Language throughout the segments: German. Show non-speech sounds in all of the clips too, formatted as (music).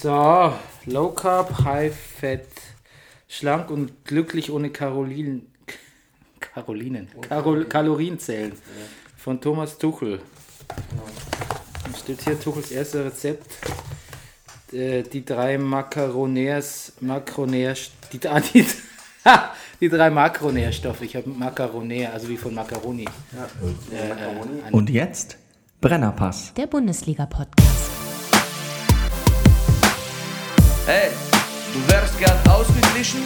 So, Low Carb, High Fat, schlank und glücklich ohne (laughs) Karolinen. Karolinen. Karol Kalorienzellen. Von Thomas Tuchel. Da steht hier Tuchels erste Rezept. Äh, Die drei Makaronärs, Makronärs, die, ah, die, (laughs) die drei Makronährstoffe. Ich habe Makaronär, also wie von Macaroni. Äh, äh, ein- Und jetzt Brennerpass. Der Bundesliga-Podcast. Hey, du wärst gern ausgeglichen?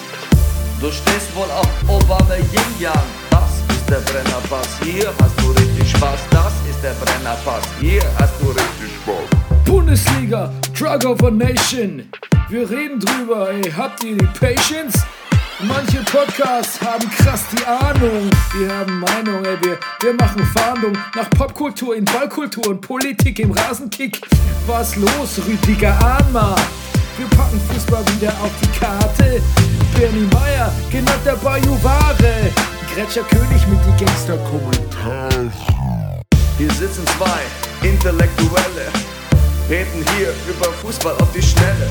Du stehst wohl auf Obama Yin Yang. Das ist der Brennerpass. Hier hast du richtig Spaß. Das ist der Brennerpass. Hier hast du richtig Spaß. Bundesliga, Drug of a Nation. Wir reden drüber, ey, habt ihr die Patience? Manche Podcasts haben krass die Ahnung. Wir haben Meinung, ey, wir, wir machen Fahndung nach Popkultur in Ballkultur und Politik im Rasenkick. Was los, Rüdiger Ahnma? Wir packen Fußball wieder auf die Karte. Bernie Meyer, genannt der Bajuware. Gretscher König mit die Gangster-Kommentare. Hier sitzen zwei Intellektuelle, reden hier über Fußball auf die Schnelle.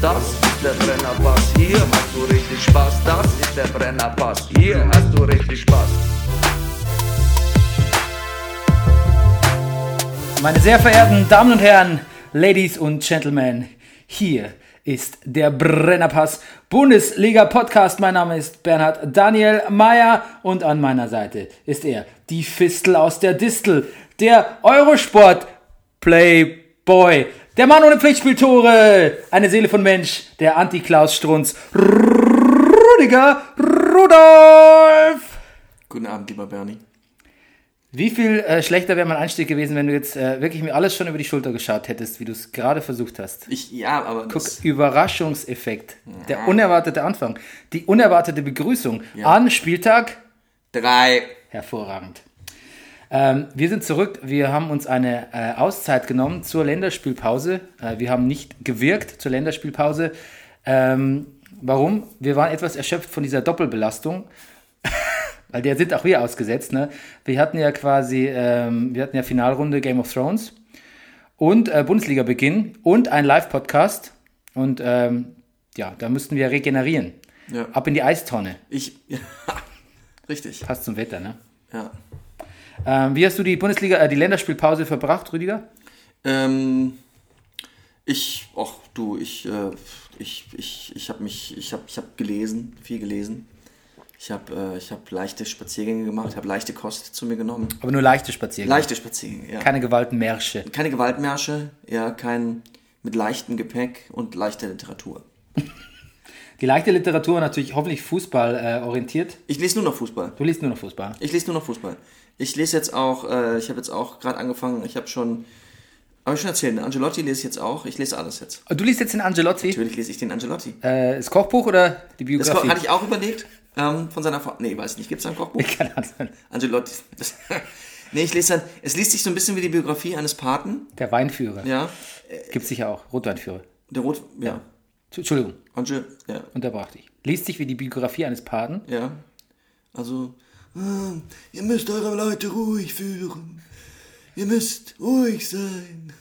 Das ist der Brennerpass, hier hast du richtig Spaß. Das ist der Brennerpass, hier hast du richtig Spaß. Meine sehr verehrten Damen und Herren, Ladies und Gentlemen, hier ist der Brennerpass Bundesliga Podcast. Mein Name ist Bernhard Daniel Mayer und an meiner Seite ist er, die Fistel aus der Distel, der Eurosport Playboy, der Mann ohne Pflichtspieltore, eine Seele von Mensch, der Anti-Klaus Strunz, Rüdiger Rudolf. Guten Abend, lieber Bernie. Wie viel äh, schlechter wäre mein Einstieg gewesen, wenn du jetzt äh, wirklich mir alles schon über die Schulter geschaut hättest, wie du es gerade versucht hast? Ich, ja, aber Guck, Überraschungseffekt. Der unerwartete Anfang. Die unerwartete Begrüßung an Spieltag. drei. Hervorragend. Ähm, wir sind zurück. Wir haben uns eine äh, Auszeit genommen zur Länderspielpause. Äh, wir haben nicht gewirkt zur Länderspielpause. Ähm, warum? Wir waren etwas erschöpft von dieser Doppelbelastung. (laughs) Weil der sind auch wir ausgesetzt. Ne? Wir hatten ja quasi, ähm, wir hatten ja Finalrunde Game of Thrones und äh, Bundesliga-Beginn und ein Live-Podcast. Und ähm, ja, da mussten wir regenerieren. Ja. Ab in die Eistonne. Ich. (laughs) Richtig. Passt zum Wetter, ne? Ja. Ähm, wie hast du die Bundesliga, äh, die Länderspielpause verbracht, Rüdiger? Ähm, ich, ach du, ich, äh, ich, ich, ich habe mich, ich habe, ich habe gelesen, viel gelesen. Ich habe, äh, ich habe leichte Spaziergänge gemacht, habe leichte Kost zu mir genommen. Aber nur leichte Spaziergänge. Leichte Spaziergänge, ja. Keine Gewaltmärsche. Keine Gewaltmärsche, ja, kein mit leichtem Gepäck und leichter Literatur. Die leichte Literatur natürlich hoffentlich Fußball äh, orientiert. Ich lese nur noch Fußball. Du liest nur noch Fußball. Ich lese nur noch Fußball. Ich lese jetzt auch, äh, ich habe jetzt auch gerade angefangen, ich habe schon, habe ich schon erzählt, ne? Angelotti lese ich jetzt auch, ich lese alles jetzt. Du liest jetzt den Angelotti. Natürlich lese ich den Angelotti. Äh, das Kochbuch oder die Das Biografie? hatte ich auch überlegt, ähm, von seiner Frau, nee, weiß nicht, gibt es da ein Kochbuch? (laughs) Keine Ahnung. Angelotti, das, (laughs) nee, ich lese dann, es liest sich so ein bisschen wie die Biografie eines Paten, Der Weinführer. ja, Gibt sicher auch. Rotweinführer. der Rot, ja, Entschuldigung, Ange, ja, unterbrach dich. Liest sich wie die Biografie eines Paten. ja, also, ah, ihr müsst eure Leute ruhig führen, ihr müsst ruhig sein,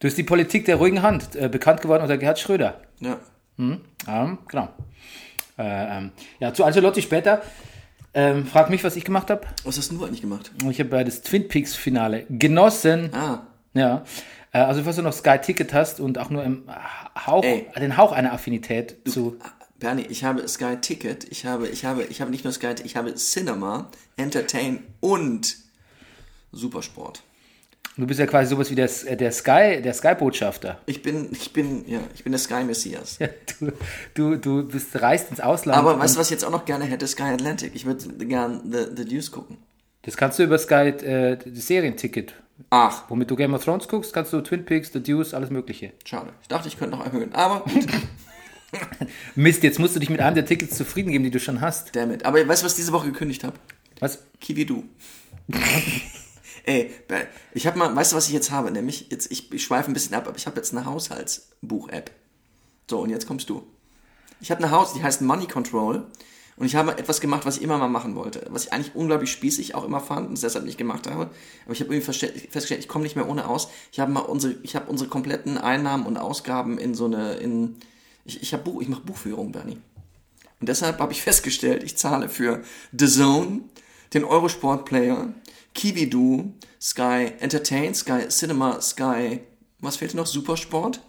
Du bist die Politik der ruhigen Hand, äh, bekannt geworden unter Gerhard Schröder. ja. Ähm, genau. Äh, ähm, ja, zu Ancelotti später. Ähm, frag mich, was ich gemacht habe. Was hast denn du eigentlich gemacht? Ich habe äh, das Twin Peaks Finale genossen. Ah, Ja. Äh, also, falls du noch Sky Ticket hast und auch nur im Hauch, Ey. den Hauch einer Affinität zu. Bernie, ich habe Sky Ticket, ich habe, ich habe, ich habe nicht nur Sky, ich habe Cinema, Entertain und Supersport. Du bist ja quasi sowas wie der, der Sky, der Sky-Botschafter. Ich bin, ich bin, ja, ich bin der Sky Messias. Ja, du, du, du bist reist ins Ausland. Aber weißt du, was ich jetzt auch noch gerne hätte? Sky Atlantic. Ich würde gern The, The Deuce gucken. Das kannst du über Sky, äh, das Serienticket. Ach, Womit du Game of Thrones guckst, kannst du Twin Peaks, The Deuce, alles Mögliche. schade. Ich dachte, ich könnte noch erhöhen. Aber gut. (laughs) (laughs) Mist, jetzt musst du dich mit einem der Tickets zufrieden geben, die du schon hast. Damn it. Aber weißt du, was ich diese Woche gekündigt habe? Was? Kiwi Du. (laughs) Ey, ich habe mal, weißt du, was ich jetzt habe? Nämlich, jetzt, ich, ich schweife ein bisschen ab, aber ich habe jetzt eine Haushaltsbuch-App. So, und jetzt kommst du. Ich habe eine Haus, die heißt Money Control. Und ich habe etwas gemacht, was ich immer mal machen wollte. Was ich eigentlich unglaublich spießig auch immer fand und es deshalb nicht gemacht habe. Aber ich habe irgendwie festgestellt, ich komme nicht mehr ohne aus. Ich habe mal unsere, ich habe unsere kompletten Einnahmen und Ausgaben in so eine, in, ich, ich, Buch, ich mache Buchführung, Bernie. Und deshalb habe ich (laughs) festgestellt, ich zahle für The Zone, den Eurosport Player, Kiwidu, Sky Entertain, Sky Cinema, Sky, was fehlt noch? Supersport?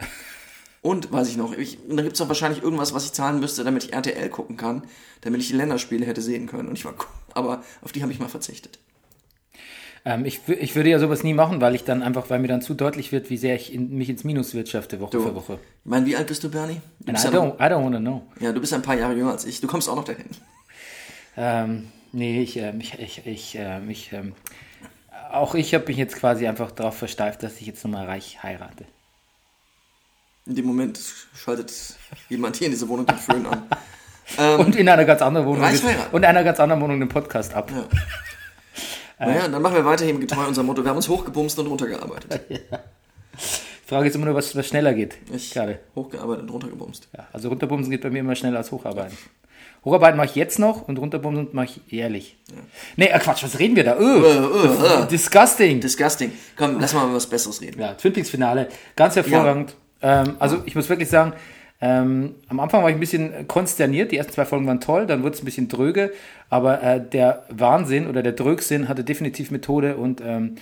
Und, weiß ich noch, ich, da gibt es doch wahrscheinlich irgendwas, was ich zahlen müsste, damit ich RTL gucken kann, damit ich die Länderspiele hätte sehen können. Und ich war, aber auf die habe ich mal verzichtet. Ähm, ich, ich würde ja sowas nie machen, weil ich dann einfach, weil mir dann zu deutlich wird, wie sehr ich in, mich ins Minus wirtschafte, Woche Du. für Woche. Ich meine, wie alt bist du, Bernie? Du I don't, I don't wanna know. ja, du bist ein paar Jahre jünger als ich. Du kommst auch noch dahin. Ähm, nee, ich, ähm, ich, ich, ich, ähm, ich ähm, auch ich habe mich jetzt quasi einfach darauf versteift, dass ich jetzt nochmal reich heirate. In dem Moment schaltet jemand hier in diese Wohnung den Föhn an. (laughs) Ähm, Und in einer ganz anderen Wohnung. Reich heiraten. und in einer ganz anderen Wohnung den Podcast ab. Ja. Naja, dann machen wir weiterhin getreu unser Motto. Wir haben uns hochgebumst und runtergearbeitet. (laughs) Die Frage ist immer nur, was, was schneller geht. Ich Gerade. hochgearbeitet und runtergebumst. Ja, also runterbumsen geht bei mir immer schneller als hocharbeiten. Hocharbeiten mache ich jetzt noch und runterbumsen mache ich jährlich. Nee, äh, Quatsch, was reden wir da? Öh, disgusting. Disgusting. Komm, lass mal über was Besseres reden. Ja, Twin Peaks Finale, ganz hervorragend. Ähm, also ich muss wirklich sagen, ähm, am Anfang war ich ein bisschen konsterniert. Die ersten zwei Folgen waren toll, dann wurde es ein bisschen dröge, aber äh, der Wahnsinn oder der Drögsinn hatte definitiv Methode und ähm,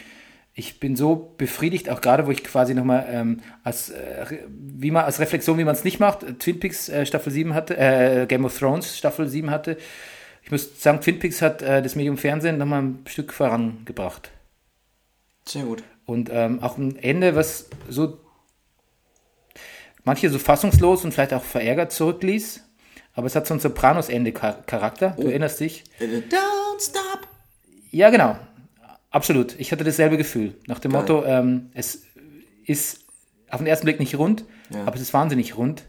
ich bin so befriedigt, auch gerade, wo ich quasi nochmal ähm, als, äh, wie man, als Reflexion, wie man es nicht macht, Twin Peaks äh, Staffel 7 hatte, äh, Game of Thrones Staffel 7 hatte. Ich muss sagen, Twin Peaks hat äh, das Medium Fernsehen nochmal ein Stück vorangebracht. Sehr gut. Und ähm, auch ein Ende, was so manche so fassungslos und vielleicht auch verärgert zurückließ. Aber es hat so ein Sopranos-Ende-Charakter. Du erinnerst dich? Don't stop. Ja, genau. Absolut. Ich hatte dasselbe Gefühl. Nach dem Geil. Motto, ähm, es ist auf den ersten Blick nicht rund, Ja. aber es ist wahnsinnig rund.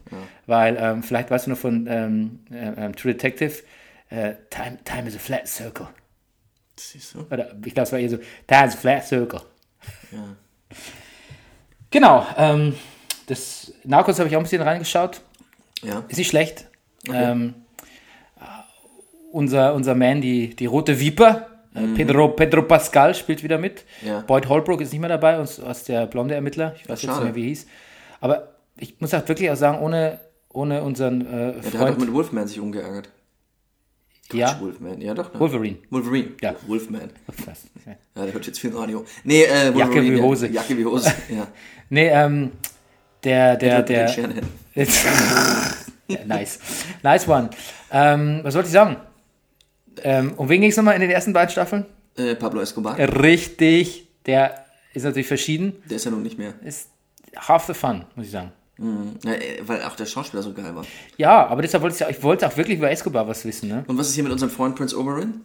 Weil, ähm, vielleicht weißt du noch von ähm, äh, ähm, True Detective, äh, time, time is a flat circle. Du? Oder ich glaube, es war eher so, time is a flat circle. Ja. Genau. Ähm, das Narcos habe ich auch ein bisschen reingeschaut. Ja. Ist nicht schlecht. Ähm, äh, unser, unser Man, die, die rote Viper, äh, Pedro, Pedro Pascal spielt wieder mit. Mhm. Ja. Boyd Holbrook ist nicht mehr dabei, uns, aus der blonde Ermittler. Ich weiß jetzt Schade. nicht mehr, wie hieß. Aber ich muss auch wirklich auch sagen, ohne, ohne unseren äh, Ja, der hat auch Freund mit Wolfman sich umgeärgert. ja, Wolfman. Ja, doch. Ne? Wolverine. Wolverine. Ja. Wolfman. (laughs) Ja, der hört jetzt viel Radio. Nee, äh, Wolverine. Jacke wie ja. Hose. Jacke wie Hose, (laughs) ja. Nee, ähm, der, der, der, (laughs) ja, nice. Nice one. Ähm, was wollte ich sagen? Ähm, um wen ging es nochmal in den ersten beiden Staffeln? Äh, Pablo Escobar. Richtig. Der ist natürlich verschieden. Der ist ja nun nicht mehr. Ist half the fun, muss ich sagen. Ja, äh, weil auch der Schauspieler so geil war. Ja, aber deshalb wollte ich, ich wollte auch wirklich über Escobar was wissen, ne? Und was ist hier mit unserem Freund Prince Oberyn?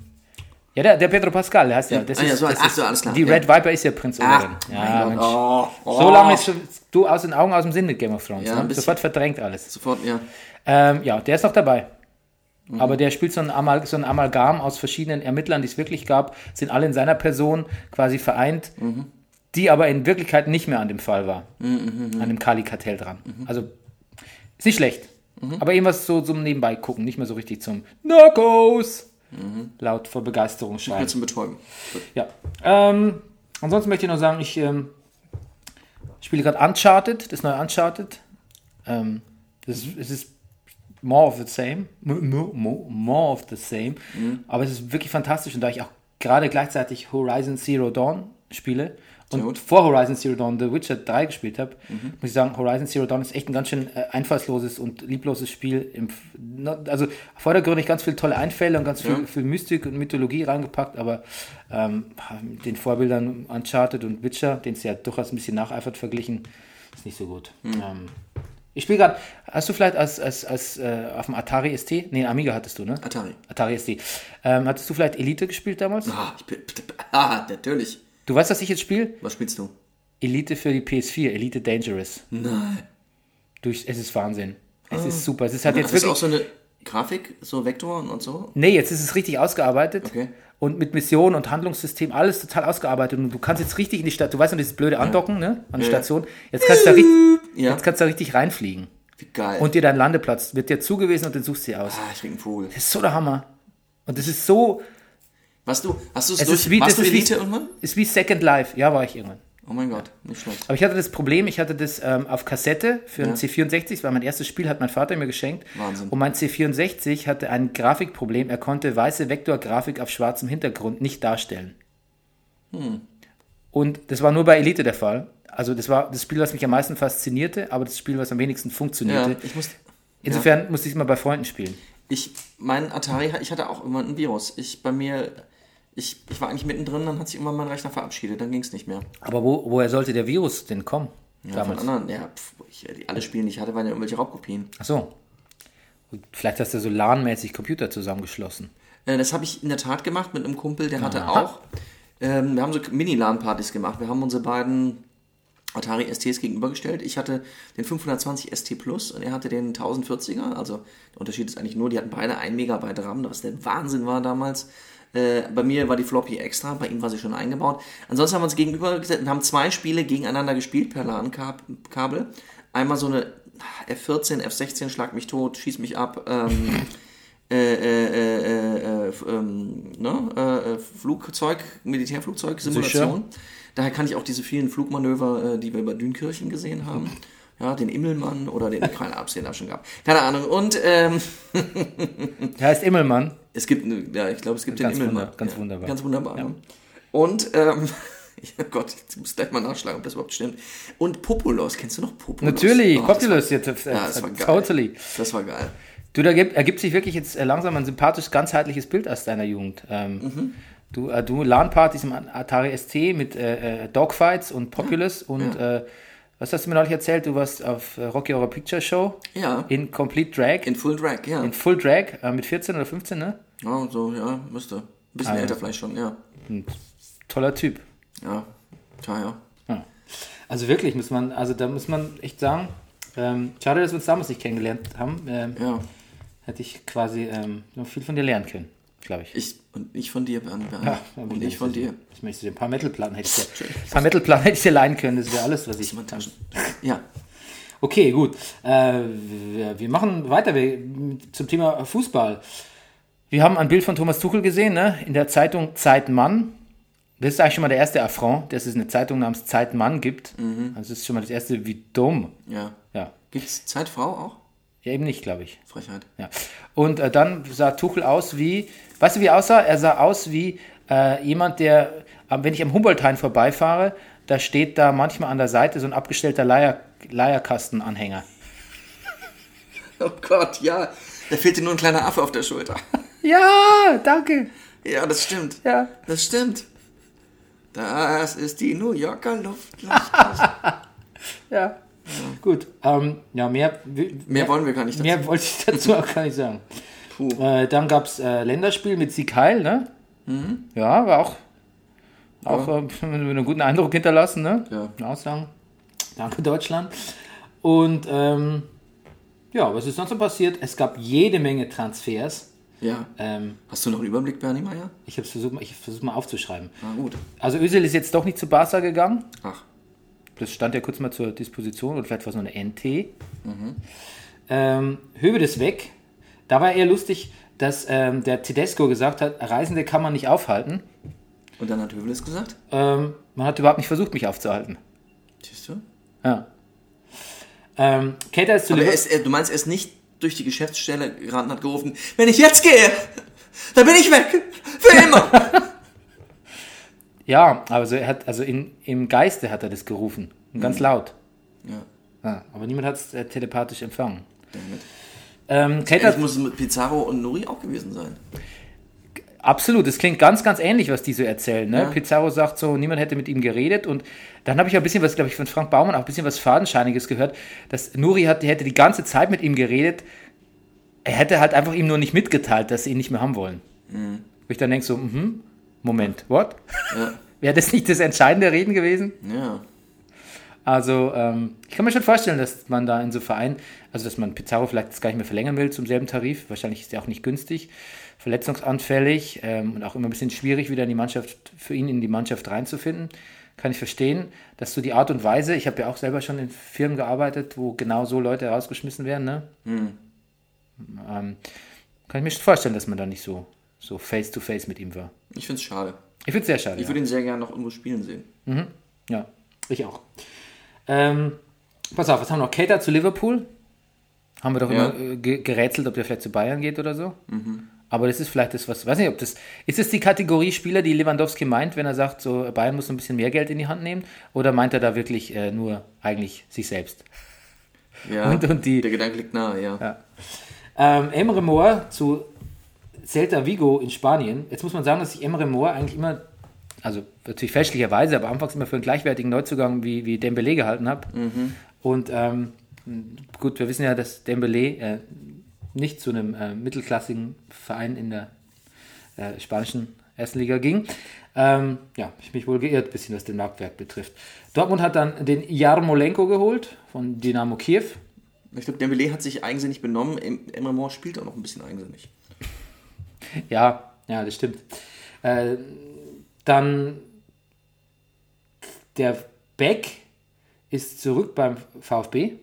Ja, der, der Pedro Pascal, der heißt ja. Ja. Das Ah, ja, ist, so, das ach ist, so, alles klar, Die. Red Viper ist ja Prinz Oberyn. mein Ja, Mensch. Gott. Oh, So lange ist schon, du aus den Augen, aus dem Sinn mit Game of Thrones. Ja, ne? Sofort verdrängt alles. Sofort, ja. Ähm, ja, der ist noch dabei. Mhm. Aber der spielt so ein, Amal so ein Amalgam aus verschiedenen Ermittlern, die es wirklich gab, sind alle in seiner Person quasi vereint, Mhm. die aber in Wirklichkeit nicht mehr an dem Fall war. Mhm, An dem Kali-Kartell dran. Also, ist nicht schlecht. Mhm. Aber irgendwas so zum Nebenbei gucken, nicht mehr so richtig zum Narcos! Mhm. Laut vor Begeisterung schreien. Zum Betäuben. Ja. Ähm, ansonsten möchte ich noch sagen, ich ähm, spiele gerade Uncharted, das neue Uncharted. Ähm, das es ist more of the same. Mo- mo- mo- More of the same. Aber es ist wirklich fantastisch und da ich auch gerade gleichzeitig Horizon Zero Dawn spiele und vor Horizon Zero Dawn The Witcher 3 gespielt habe, muss ich sagen, Horizon Zero Dawn ist echt ein ganz schön äh, einfallsloses und liebloses Spiel. Im, also vordergründig ganz viele tolle Einfälle und ganz viel, Ja. viel Mystik und Mythologie reingepackt, aber ähm, mit den Vorbildern Uncharted und Witcher, den es ja durchaus ein bisschen nacheifert verglichen, ist nicht so gut. Hm. Ähm, ich spiele gerade, hast du vielleicht als, als, als äh, auf dem Atari ST, nee, Amiga hattest du, ne? Atari. Atari ST. Ähm, hattest du vielleicht Elite gespielt damals? Ah, ich bin, (laughs) ah, natürlich. Du weißt, was ich jetzt spiele? Was spielst du? Elite für die PS4, Elite Dangerous. Nein. Durch, es ist Wahnsinn. Es ist super. Es ist halt Hat jetzt das wirklich. auch so eine Grafik, so Vektoren und so? Nee, jetzt ist es richtig ausgearbeitet. Okay. Und mit Mission und Handlungssystem, alles total ausgearbeitet. Und du kannst jetzt richtig in die Stadt, du weißt noch dieses blöde Andocken, ne? An die Ja. Station. Jetzt kannst du da richtig, Ja. jetzt kannst du da richtig reinfliegen. Wie geil. Und dir dein Landeplatz wird dir zugewiesen und den suchst du dir aus. ah, ich krieg einen Vogel. Das ist so der Hammer. Und das ist so, Was du, hast du es durch, ist wie, warst du ist wie, Elite irgendwann? ist wie Second Life. Ja, war ich irgendwann. Oh mein Gott, nicht schlecht. Aber ich hatte das Problem, ich hatte das ähm, auf Kassette für Ja. ein C64, das war mein erstes Spiel, hat mein Vater mir geschenkt. Wahnsinn. Und mein C64 hatte ein Grafikproblem, er konnte weiße Vektorgrafik auf schwarzem Hintergrund nicht darstellen. Hm. Und das war nur bei Elite der Fall. Also das war das Spiel, was mich am meisten faszinierte, aber das Spiel, was am wenigsten funktionierte. Ja, ich muss. Insofern musste ich es mal bei Freunden spielen. Ich, mein Atari, ich hatte auch irgendwann ein Virus. Ich bei mir, ich, ich war eigentlich mittendrin, dann hat sich irgendwann mein Rechner verabschiedet, dann ging es nicht mehr. Aber wo, woher sollte der Virus denn kommen? Ja, damals? von anderen, ja, pf, ich, die, alle Spiele, die ich hatte, waren ja irgendwelche Raubkopien. Ach so. Vielleicht hast du so LAN-mäßig Computer zusammengeschlossen. Äh, das habe ich in der Tat gemacht mit einem Kumpel, der hatte Aha. auch. Ähm, wir haben so Mini-LAN-Partys gemacht. Wir haben unsere beiden Atari STs gegenübergestellt. Ich hatte den 520 ST Plus und er hatte den 1040er. Also der Unterschied ist eigentlich nur, die hatten beide 1 Megabyte RAM, was der Wahnsinn war damals. Äh, bei mir war die Floppy extra, bei ihm war sie schon eingebaut. Ansonsten haben wir uns gegenübergesetzt und haben zwei Spiele gegeneinander gespielt per LAN-Kabel. Einmal so eine F14, F16, Schlag mich tot, schieß mich ab. Ähm, (laughs) äh, äh, äh, äh, ähm, ne? äh, äh, Flugzeug, Militärflugzeug-Simulation. Daher kann ich auch diese vielen Flugmanöver, äh, die wir über Dünkirchen gesehen haben. Ja, den Immelmann oder den, keine Ahnung, den auch schon gab. Keine Ahnung. Und ähm, (laughs) Der heißt Immelmann. Es gibt, ja, ich glaube, es gibt Ganz den Immelmann. wunder- ganz ja, wunderbar. Ganz wunderbar. ne? Und, ähm, (laughs) ja Gott, ich muss gleich mal nachschlagen, ob das überhaupt stimmt. Und Populos, kennst du noch Populos? Natürlich, Oh, das Populous jetzt. äh, Ja, das war geil. totally. Das war geil. Du, da gibt, ergibt sich wirklich jetzt äh, langsam ein sympathisch ganzheitliches Bild aus deiner Jugend. Ähm, Mhm. Du, äh, du LAN-Partys im Atari ST mit äh, äh, Dogfights und Populous und ja. äh, was hast du mir neulich erzählt? Du warst auf äh, Rocky Horror Picture Show Ja. in Complete Drag, In Full Drag, ja. in Full Drag äh, mit 14 oder 15, ne? Ja, so, ja, müsste. Ein bisschen Ah, älter vielleicht schon, ja. Toller Typ. Ja, tja, ja. Ja. Also wirklich muss man, also da muss man echt sagen, ähm, schade, dass wir uns damals nicht kennengelernt haben. Ähm, Ja, Hätte ich quasi ähm, noch viel von dir lernen können, glaube ich. ich und ich von dir, Bernd. Ja, und ich von dir. Ich möchte dir ein paar Metalplatten hätte ich dir, (laughs) ein paar Metalplatten hätte ich dir leihen können. Das wäre alles, was ich. Mein Taschen. Ja, Okay, gut. Äh, wir, wir machen weiter wir, zum Thema Fußball. Wir haben ein Bild von Thomas Tuchel gesehen, ne? In der Zeitung Zeitmann. Das ist eigentlich schon mal der erste Affront, dass es eine Zeitung namens Zeitmann gibt. Mhm. Also das ist schon mal das erste, wie dumm. ja. Ja, Gibt's Zeitfrau auch? ja eben nicht, glaube ich. Frechheit. Ja. Und äh, dann sah Tuchel aus wie, weißt du, wie er aussah? Er sah aus wie äh, jemand, der, am- wenn ich am Humboldthain vorbeifahre, da steht da manchmal an der Seite so ein abgestellter Leier, Leierkastenanhänger. (laughs) Oh Gott, ja. Da fehlt dir nur ein kleiner Affe auf der Schulter. (laughs) Ja, danke. Ja, das stimmt. Ja. Das stimmt. Das ist die New Yorker Luft. (laughs) Ja. Gut. Ähm, ja, mehr, Mehr wollen wir gar nicht dazu. Mehr wollte ich dazu auch gar nicht sagen. Äh, dann gab es äh, Länderspiel mit Sieg Heil, ne? Ja, war auch, auch äh, (laughs) einen guten Eindruck hinterlassen, ne? Ja. Kann auch sagen. Danke, Deutschland. Und ähm, ja, was ist sonst so passiert? Es gab jede Menge Transfers. Ja. Ähm, Hast du noch einen Überblick, Bernie Meyer? ich habe versucht, ich versucht mal aufzuschreiben. Na gut. Also Özil ist jetzt doch nicht zu Barca gegangen. Ach. Das stand ja kurz mal zur Disposition oder vielleicht war es nur eine NT. Ähm, Höwe ist weg. Da war eher lustig, dass ähm, der Tedesco gesagt hat, Reisende kann man nicht aufhalten. Und dann hat Höveles gesagt? Ähm, man hat überhaupt nicht versucht, mich aufzuhalten. Siehst du? Ja. Ähm, Cater ist zu Aber er ist, er, du meinst, er ist nicht durch die Geschäftsstelle geraten und hat gerufen, wenn ich jetzt gehe, dann bin ich weg. Für immer. (laughs) Ja, also er hat, also in, im Geiste hat er das gerufen. Und ganz laut. ja. Ja, aber niemand hat es äh, telepathisch empfangen. Damit. Ähm, Cater, Eigentlich muss es mit Pizarro und Nuri auch gewesen sein. Absolut, es klingt ganz, ganz ähnlich, was die so erzählen. Ne? Ja. Pizarro sagt so, niemand hätte mit ihm geredet und dann habe ich auch ein bisschen was, glaube ich, von Frank Baumann auch ein bisschen was Fadenscheiniges gehört, dass Nuri hat, hätte die ganze Zeit mit ihm geredet, er hätte halt einfach ihm nur nicht mitgeteilt, dass sie ihn nicht mehr haben wollen. Wo ich dann denke so, mhm, Moment, what? Ja. (laughs) Wäre das nicht das entscheidende Reden gewesen? Ja. Also ähm, ich kann mir schon vorstellen, dass man da in so Verein, also dass man Pizarro vielleicht gar nicht mehr verlängern will zum selben Tarif. Wahrscheinlich ist er auch nicht günstig, verletzungsanfällig ähm, und auch immer ein bisschen schwierig, wieder in die Mannschaft, für ihn in die Mannschaft reinzufinden. Kann ich verstehen, dass so die Art und Weise, ich habe ja auch selber schon in Firmen gearbeitet, wo genau so Leute rausgeschmissen werden, ne? Ähm, kann ich mir schon vorstellen, dass man da nicht so, so face to face mit ihm war. Ich finde es schade. Ich finde es sehr schade. Ich ja. würde ihn sehr gerne noch irgendwo spielen sehen. Ja, ich auch. Ähm, pass auf, was haben wir noch? Cater zu Liverpool. Haben wir doch Ja. immer äh, ge gerätselt, ob der vielleicht zu Bayern geht oder so. Aber das ist vielleicht das, was, weiß nicht, ob das, ist es die Kategorie Spieler, die Lewandowski meint, wenn er sagt, so Bayern muss ein bisschen mehr Geld in die Hand nehmen? Oder meint er da wirklich äh, nur eigentlich sich selbst? Ja, (laughs) Und- und die- der Gedanke liegt nahe, ja. Ähm, Emre Mor zu Celta Vigo in Spanien. Jetzt muss man sagen, dass ich Emre Mor eigentlich immer, also natürlich fälschlicherweise, aber anfangs immer für einen gleichwertigen Neuzugang wie, wie Dembele gehalten habe. Und ähm, gut, wir wissen ja, dass Dembele äh, nicht zu einem äh, mittelklassigen Verein in der äh, spanischen ersten Liga ging. Ähm, ja, ich mich wohl geirrt, bisschen was den Marktwert betrifft. Dortmund hat dann den Jarmolenko geholt von Dynamo Kiew. Ich glaube, Dembele hat sich eigensinnig benommen. Em- Emre Mor spielt auch noch ein bisschen eigensinnig. Ja, ja, das stimmt. Äh, dann der Beck ist zurück beim VfB.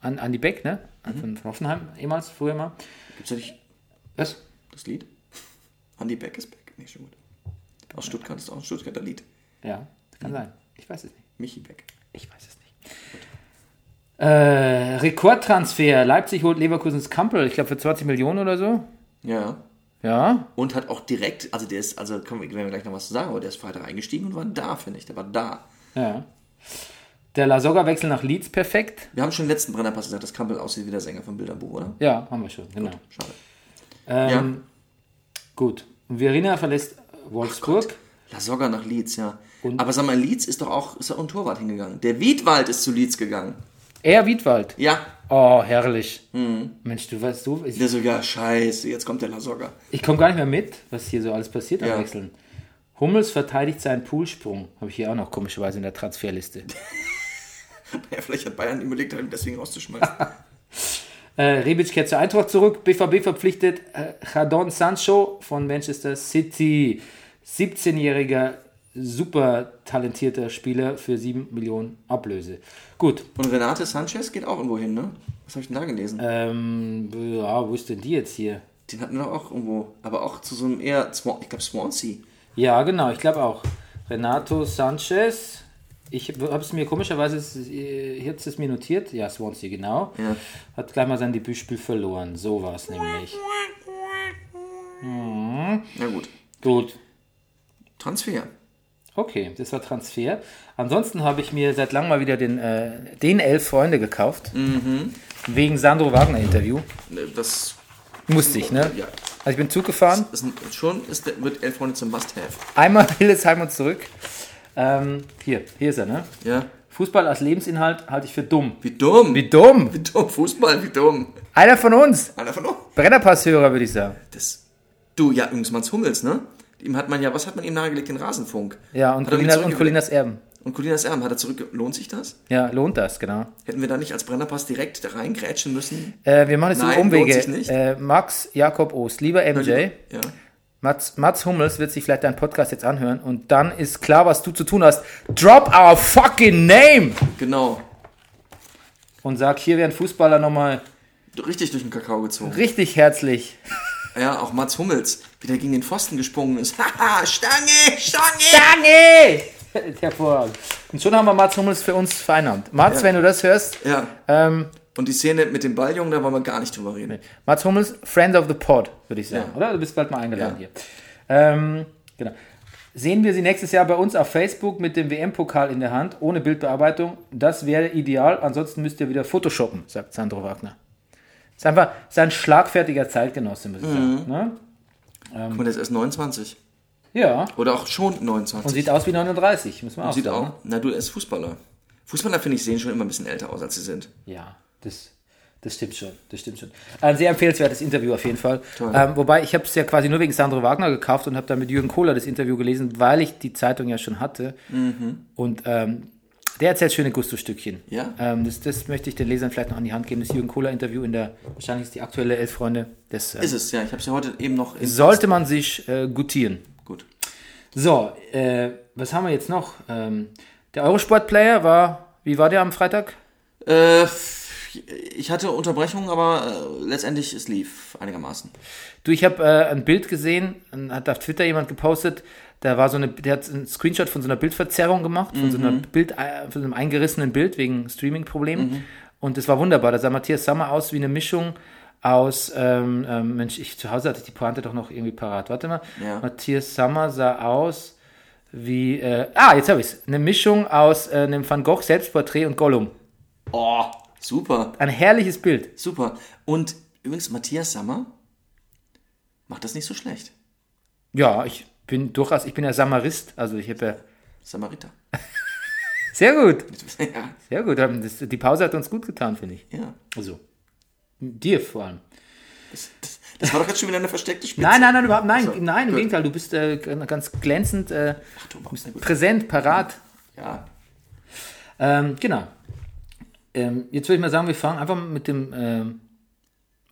An, an die Beck, ne? An- Von, von Hoffenheim, ehemals, früher mal. Gibt es ja nicht Was? das Lied? (laughs) Andy Beck ist Beck. Nee, schon gut. Aus Stuttgart ist auch ein Stuttgarter Lied. Ja, das kann sein. Ich weiß es nicht. Michi Beck. Ich weiß es nicht. Äh, Rekordtransfer. Leipzig holt Leverkusens Kampel, ich glaube für 20 Millionen oder so. Ja. Ja, Und hat auch direkt, also der ist, also können wir, werden wir gleich noch was zu sagen, aber der ist Freitag eingestiegen und war da, finde ich. Der war da. ja. Der Lasogga-Wechsel nach Leeds perfekt. Wir haben schon im letzten Brennerpass gesagt, dass Campbell aussieht wie der Sänger vom Bilderbuch, oder? Ja, haben wir schon, genau. Schade. Ähm, Gut. Und Verena verlässt Wolfsburg. La Soga nach Leeds, ja. Aber sag mal, Leeds ist doch auch, ist doch ein Torwart hingegangen. Der Wiedwald ist zu Leeds gegangen. Er Wiedwald. Ja. Oh, herrlich. Mhm. Mensch, du weißt du, ich, Der so, ja, scheiße, jetzt kommt der La Soga. ich komme gar nicht mehr mit, was hier so alles passiert am Ja. Wechseln. Hummels verteidigt seinen Poolsprung. Habe ich hier auch noch komischerweise in der Transferliste. (laughs) Ja, vielleicht hat Bayern überlegt, ihn deswegen rauszuschmeißen. (laughs) (laughs) Äh, Rebic kehrt zur Eintracht zurück. BVB verpflichtet äh, Jadon Sancho von Manchester City. 17-jähriger, super talentierter Spieler für 7 Millionen Ablöse. Gut, Und Renate Sanchez geht auch irgendwo hin, ne? Was habe ich denn da gelesen? ähm, ja, wo ist denn die jetzt hier? Den hatten wir auch irgendwo, aber auch zu so einem eher, ich glaube Swansea. Ja, genau, ich glaube auch. Renato Sanchez. Ich habe es mir komischerweise, äh, hier hat es mir notiert. Ja, Swansea, genau. Ja. Hat gleich mal sein Debütspiel verloren. So war es nämlich. Na gut. Gut. Transfer. Okay, das war Transfer. Ansonsten habe ich mir seit langem mal wieder den, äh, den Elf Freunde gekauft. Wegen Sandro Wagner Interview. Ne, Das, Musste ich, ne? Ja. Also ich bin Zug gefahren. ist ein, schon ist, der- wird Elf Freunde zum Must-Have. Einmal (laughs) Hildesheim und zurück. Ähm, hier, hier ist er, ne? Ja. Fußball als Lebensinhalt halte ich für dumm. Wie dumm. Wie dumm! Wie dumm. Fußball, wie dumm. Einer von uns. Einer von uns. Brennerpasshörer, würde ich sagen. Das. Du, ja, Mats Hummels, ne? Ihm hat man ja, was hat man ihm nahegelegt? Den Rasenfunk. Ja, und, Colinas, und Colinas Erben. Und Colinas Erben, hat er zurück. Lohnt sich das? Ja, lohnt das, genau. Hätten wir da nicht als Brennerpass direkt da reingrätschen müssen? Äh, wir machen jetzt Nein, so Umwege. lohnt sich nicht. Äh, Max Jakob Ost, lieber MJ, Ja. Mats, Mats Hummels wird sich vielleicht deinen Podcast jetzt anhören und dann ist klar, was du zu tun hast. Drop our fucking name! Genau. Und sag, hier werden Fußballer nochmal Richtig durch den Kakao gezogen. richtig herzlich. (laughs) Ja, auch Mats Hummels, wie der gegen den Pfosten gesprungen ist. (laughs) Haha, Stange, Stange! Danke! Hervorragend. (laughs) Und schon haben wir Mats Hummels für uns vereinnahmt. Mats, Ja. wenn du das hörst, Ja. ähm, Und die Szene mit dem Balljungen, da wollen wir gar nicht drüber reden. Mats Hummels, Friend of the Pod, würde ich sagen. Ja. Oder? Du bist bald mal eingeladen Ja. hier. Ähm, genau. Sehen wir sie nächstes Jahr bei uns auf Facebook mit dem WM-Pokal in der Hand, ohne Bildbearbeitung. Das wäre ideal. Ansonsten müsst ihr wieder Photoshoppen, sagt Sandro Wagner. Ist einfach ist ein schlagfertiger Zeitgenosse, muss ich Mhm. sagen. Ne? Guck mal, der ist erst 29. Ja. Oder auch schon 29. Und sieht aus wie 39, muss man auch Sieht sagen. auch. Na, du, er ist Fußballer. Fußballer, finde ich, sehen schon immer ein bisschen älter aus, als sie sind. Ja, das, das stimmt schon. Das stimmt schon. Ein sehr empfehlenswertes Interview auf jeden Fall. Ähm, wobei ich habe es ja quasi nur wegen Sandro Wagner gekauft und habe dann mit Jürgen Kohler das Interview gelesen, weil ich die Zeitung ja schon hatte. Und ähm, Der erzählt schöne Gusto-Stückchen. Ja? Ähm, das, das möchte ich den Lesern vielleicht noch an die Hand geben. Das Jürgen Kohler-Interview in der, wahrscheinlich ist die aktuelle Elf Freunde. Das äh, Ist es, ja. Ich habe es ja heute eben noch. in- sollte man sich äh, gutieren. Gut. So, äh, was haben wir jetzt noch? Ähm, der Eurosport-Player war, wie war der am Freitag? Äh, ich hatte Unterbrechungen, aber äh, letztendlich es lief einigermaßen. Du, ich habe äh, ein Bild gesehen, hat auf Twitter jemand gepostet, da war so eine, der hat einen Screenshot von so einer Bildverzerrung gemacht, von so einer Bild, äh, von einem eingerissenen Bild wegen Streaming-Problemen. Und das war wunderbar. Da sah Matthias Sammer aus wie eine Mischung aus, ähm, ähm, Mensch, ich zu Hause hatte ich die Pointe doch noch irgendwie parat. Warte mal. Ja. Matthias Sammer sah aus wie, äh, ah, jetzt habe ich es. Eine Mischung aus äh, einem Van Gogh Selbstporträt und Gollum. Oh, super. Ein herrliches Bild. Super. Und übrigens, Matthias Sammer macht das nicht so schlecht. Ja, ich bin durchaus, ich bin ja Samarist, also ich habe ja, Samariter. (laughs) sehr gut. (laughs) ja. Sehr gut, ähm, das, die Pause hat uns gut getan, finde ich. ja. Also, dir vor allem. Das, das, das war doch jetzt schon wieder eine versteckte Spitze. Nein, nein, nein, überhaupt, nein, So, nein, im gut. Gegenteil, du bist äh, ganz glänzend, äh, Ach, du gut. präsent, parat. Ja. Ähm, genau. Ähm, jetzt würde ich mal sagen, wir fangen einfach mit dem, ähm,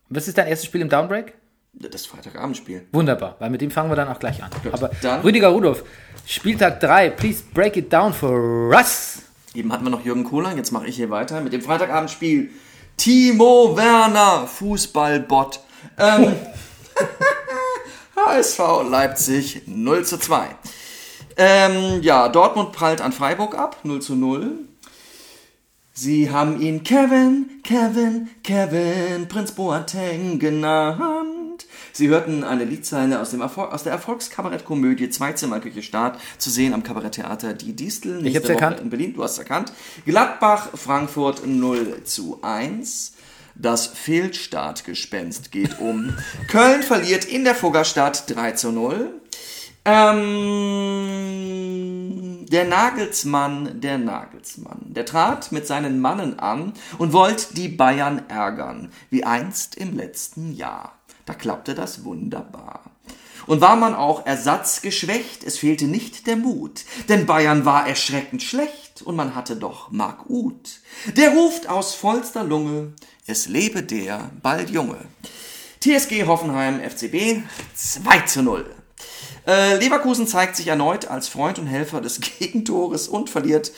was ist dein erstes Spiel im Downbreak? Das Freitagabendspiel. Wunderbar, weil mit dem fangen wir dann auch gleich an. Aber dann- Rüdiger Rudolph, Spieltag 3, please break it down for us. Eben hatten wir noch Jürgen Kohler, jetzt mache ich hier weiter mit dem Freitagabendspiel. Timo Werner, Fußballbot. Ähm, (laughs) HSV Leipzig 0 zu 2. Ähm, ja, Dortmund prallt an Freiburg ab, 0 zu 0. Sie haben ihn Kevin, Kevin, Kevin, Prinz Boateng genannt. Sie hörten eine Liedzeile aus, dem Erfolg, aus der Erfolgskabarettkomödie Zweizimmerküche Start zu sehen am Kabaretttheater Die Distel. nächste hab's Woche erkannt. In Berlin, du hast erkannt. Gladbach, Frankfurt 0 zu 1. Das Fehlstartgespenst geht um. (laughs) Köln verliert in der Fuggerstadt 3 zu 0. Ähm, der Nagelsmann, der Nagelsmann, der trat mit seinen Mannen an und wollte die Bayern ärgern, wie einst im letzten Jahr. Da klappte das wunderbar. Und war man auch ersatzgeschwächt, es fehlte nicht der Mut, denn Bayern war erschreckend schlecht und man hatte doch Mark Uth. Der ruft aus vollster Lunge, es lebe der Balljunge. TSG Hoffenheim FCB 2 zu 0. Äh, Leverkusen zeigt sich erneut als Freund und Helfer des (laughs) Gegentores und verliert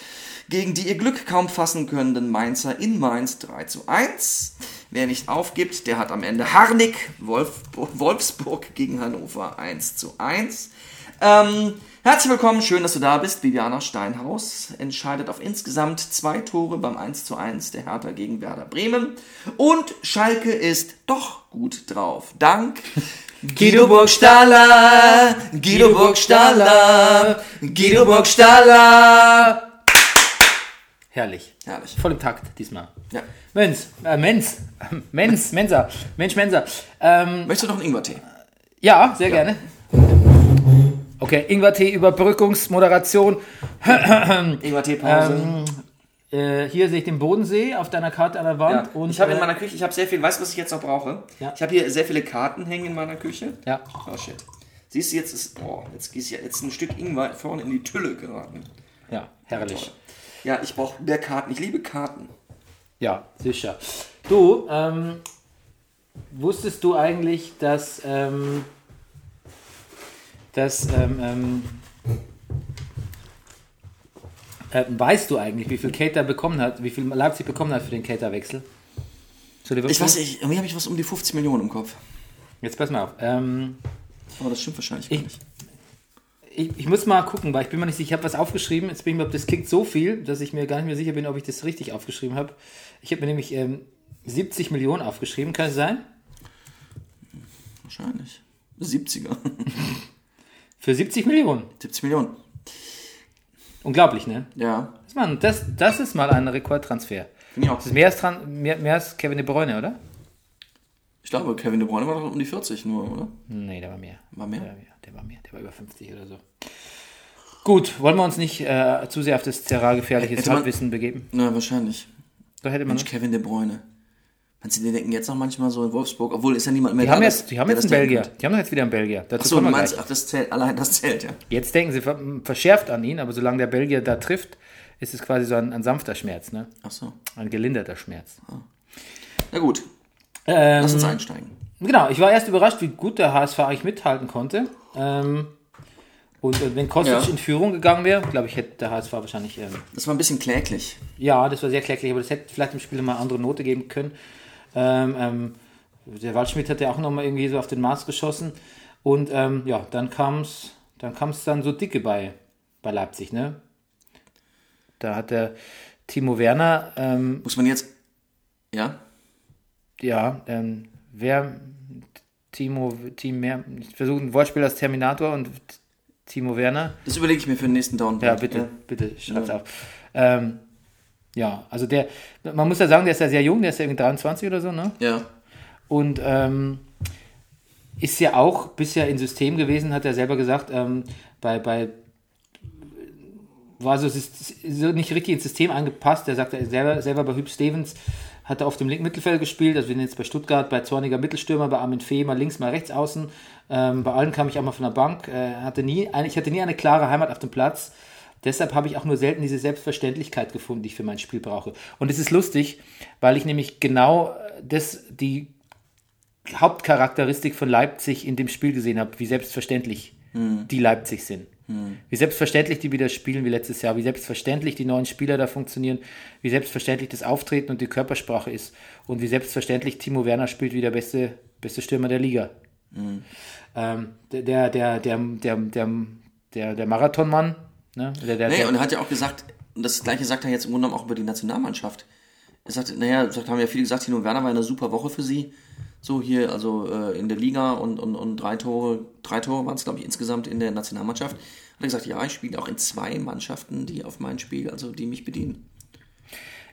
gegen die ihr Glück kaum fassen können Mainzer in Mainz 3 zu 1. Wer nicht aufgibt, der hat am Ende Harnik, Wolf, Wolfsburg gegen Hannover 1 zu 1. Ähm, herzlich willkommen, schön, dass du da bist. Viviana Steinhaus entscheidet auf insgesamt zwei Tore beim 1 zu 1 der Hertha gegen Werder Bremen. Und Schalke ist doch gut drauf. Dank (laughs) Guido Burgstaller, Guido Burgstaller, Guido Burgstaller. Herrlich. Herrlich. Voll im Takt diesmal. Ja. Mensch, äh, Menz, (laughs) Menz, Mensa, Mensch, Mensa. Ähm, Möchtest du noch einen Ingwertee? ja, sehr gerne. Okay, Ingwertee, Überbrückungsmoderation. (clears throat) Ingwertee-Pause. Äh, hier sehe ich den Bodensee auf deiner Karte an der Wand. Ja. Und, ich habe in äh, meiner Küche, ich habe sehr viel, weißt du, was ich jetzt noch brauche? Ja. Ich habe hier sehr viele Karten hängen in meiner Küche. Ja. Oh shit. Siehst du, jetzt ist, oh, jetzt ist ja jetzt ein Stück Ingwer vorne in die Tülle geraten. Ja, herrlich. Toll. Ja, ich brauche mehr Karten. Ich liebe Karten. Ja, sicher. Du, ähm, wusstest du eigentlich, dass, ähm, dass, ähm, ähm, äh, weißt du eigentlich, wie viel Cater bekommen hat, wie viel Leipzig bekommen hat für den Caterwechsel? Ich weiß nicht, irgendwie habe ich was um die 50 Millionen im Kopf. Jetzt pass mal auf. Ähm, Aber das stimmt wahrscheinlich gar Ich- nicht. Ich, ich muss mal gucken, weil ich bin mir nicht sicher, ich habe was aufgeschrieben. Jetzt bin ich mir, das klingt so viel, dass ich mir gar nicht mehr sicher bin, ob ich das richtig aufgeschrieben habe. Ich habe mir nämlich ähm, 70 Millionen aufgeschrieben, kann es sein? Wahrscheinlich. 70er. (laughs) Für 70 Millionen. 70 Millionen. Unglaublich, ne? Ja. Das, Mann, das, das ist mal ein Rekordtransfer. Finde ich auch. Das ist mehr als, mehr, mehr als Kevin De Bruyne, oder? Ich glaube, Kevin De Bruyne war doch um die 40 nur, oder? Nee, der war mehr. War mehr? Der war mehr, der war, mehr. Der war über 50 oder so. Gut, wollen wir uns nicht äh, zu sehr auf das terrargefährliche Hätte man- Halbwissen begeben? Na, wahrscheinlich. Da hätte man. Mensch, Kevin De Bruyne. Meinst du, die denken jetzt noch manchmal so in Wolfsburg, obwohl ist ja niemand mehr Die haben da, jetzt, die haben jetzt einen Belgier. könnte. Die haben doch jetzt wieder einen Belgier. Dazu Achso, kommen du meinst, gleich. ach, das zählt, allein das zählt, ja. Jetzt denken sie ver verschärft an ihn, aber solange der Belgier da trifft, ist es quasi so ein, ein sanfter Schmerz, ne? Ach so. Ein gelinderter Schmerz. Na gut, Ähm, lass uns einsteigen. Genau, ich war erst überrascht, wie gut der HSV eigentlich mithalten konnte. Ähm, und äh, wenn Kostic Ja. in Führung gegangen wäre, glaube ich, hätte der HSV wahrscheinlich. Ähm, Das war ein bisschen kläglich. ja, das war sehr kläglich, aber das hätte vielleicht im Spiel mal eine andere Note geben können. Ähm, ähm, der Waldschmidt hat ja auch nochmal irgendwie so auf den Mars geschossen. Und ähm, ja, dann kam es dann kam's dann so dicke bei, bei Leipzig, ne? Da hat der Timo Werner, ähm, Muss man jetzt. Ja? Ja, ähm, wer Timo, Team mehr, ich versuche ein Wortspiel als Terminator und Timo Werner. Das überlege ich mir für den nächsten Down. Ja, bitte, bitte, schreib's auf. Ähm, ja, also der, man muss ja sagen, der ist ja sehr jung, der ist ja irgendwie 23 oder so, ne? Ja. Und ähm, ist ja auch bisher in System gewesen, hat er selber gesagt, ähm, bei, bei war so, so nicht richtig ins System angepasst. Er sagt er selber, selber bei Hüb Stevens hat er auf dem linken Mittelfeld gespielt, also wir sind jetzt bei Stuttgart, bei Zorniger Mittelstürmer, bei Armin Fee, mal links, mal rechts außen. Ähm, bei allen kam ich auch mal von der Bank. Äh, hatte nie, eine- ich hatte nie eine klare Heimat auf dem Platz. Deshalb habe ich auch nur selten diese Selbstverständlichkeit gefunden, die ich für mein Spiel brauche. Und es ist lustig, weil ich nämlich genau das, die Hauptcharakteristik von Leipzig in dem Spiel gesehen habe, wie selbstverständlich die Leipzig sind. Hm. Wie selbstverständlich die wieder spielen wie letztes Jahr, wie selbstverständlich die neuen Spieler da funktionieren, wie selbstverständlich das Auftreten und die Körpersprache ist und wie selbstverständlich Timo Werner spielt wie der beste, beste Stürmer der Liga. Hm. Ähm, der, der, der, der, der, der, der Marathonmann. Ne? Der, der, nee, der, und er hat ja auch gesagt, und das gleiche sagt er jetzt im Grunde genommen auch über die Nationalmannschaft. Er sagt, naja, sagt, haben ja viele gesagt, Timo Werner war eine super Woche für sie. So hier, also äh, in der Liga und, und, und drei Tore, drei Tore waren es, glaube ich, insgesamt in der Nationalmannschaft. Hat er gesagt, ja, ich spiele auch in zwei Mannschaften, die auf mein Spiel, also die mich bedienen.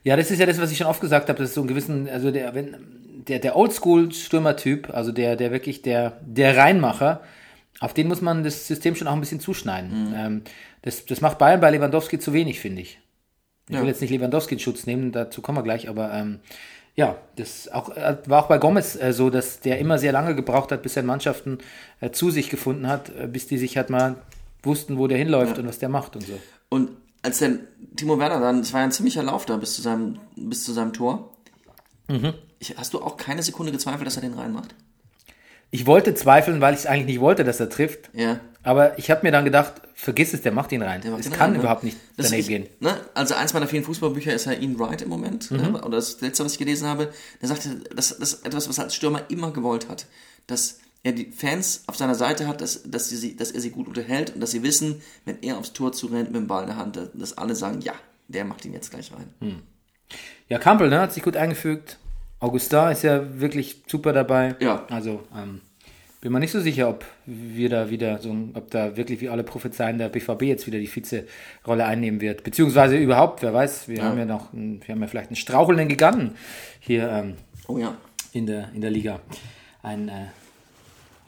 Ja, das ist ja das, was ich schon oft gesagt habe, das ist so ein gewissen, also der, wenn, der, der Oldschool-Stürmertyp, also der, der wirklich der, der Reinmacher, auf den muss man das System schon auch ein bisschen zuschneiden. Ähm, das, das macht Bayern bei Lewandowski zu wenig, finde ich. Ich will Ja. jetzt nicht Lewandowski in Schutz nehmen, dazu kommen wir gleich, aber ähm, ja, das auch, äh, war auch bei Gomez äh, so, dass der immer sehr lange gebraucht hat, bis er Mannschaften äh, zu sich gefunden hat, äh, bis die sich halt mal wussten, wo der hinläuft und was der macht und so. Und als der Timo Werner dann, es war ja ein ziemlicher Lauf da bis zu seinem, bis zu seinem Tor. Ich, hast du auch keine Sekunde gezweifelt, dass er den reinmacht? Ich wollte zweifeln, weil ich es eigentlich nicht wollte, dass er trifft. Ja. Aber ich habe mir dann gedacht, vergiss es, der macht ihn rein. Der macht Es den kann rein, ne? überhaupt nicht Das daneben ich, gehen. Ne? Also eins meiner vielen Fußballbücher ist ja Ian Wright im Moment. Mhm. Ne? Oder das letzte, was ich gelesen habe. Der sagte, das, das ist etwas, was er als Stürmer immer gewollt hat. Dass er die Fans auf seiner Seite hat, dass, dass, sie, dass er sie gut unterhält und dass sie wissen, wenn er aufs Tor zurennt mit dem Ball in der Hand, dass alle sagen, ja, der macht ihn jetzt gleich rein. Hm. Ja, Kampel, ne, hat sich gut eingefügt. Augustin ist ja wirklich super dabei. Ja. Also, ähm, bin mir nicht so sicher, ob wir da wieder so, ob da wirklich wie alle prophezeien, der BVB jetzt wieder die Vize-Rolle einnehmen wird. Beziehungsweise überhaupt, wer weiß, wir haben ja noch, einen, wir haben ja vielleicht einen strauchelnden Giganten hier ähm, Oh ja. in der, in der Liga. Ein äh,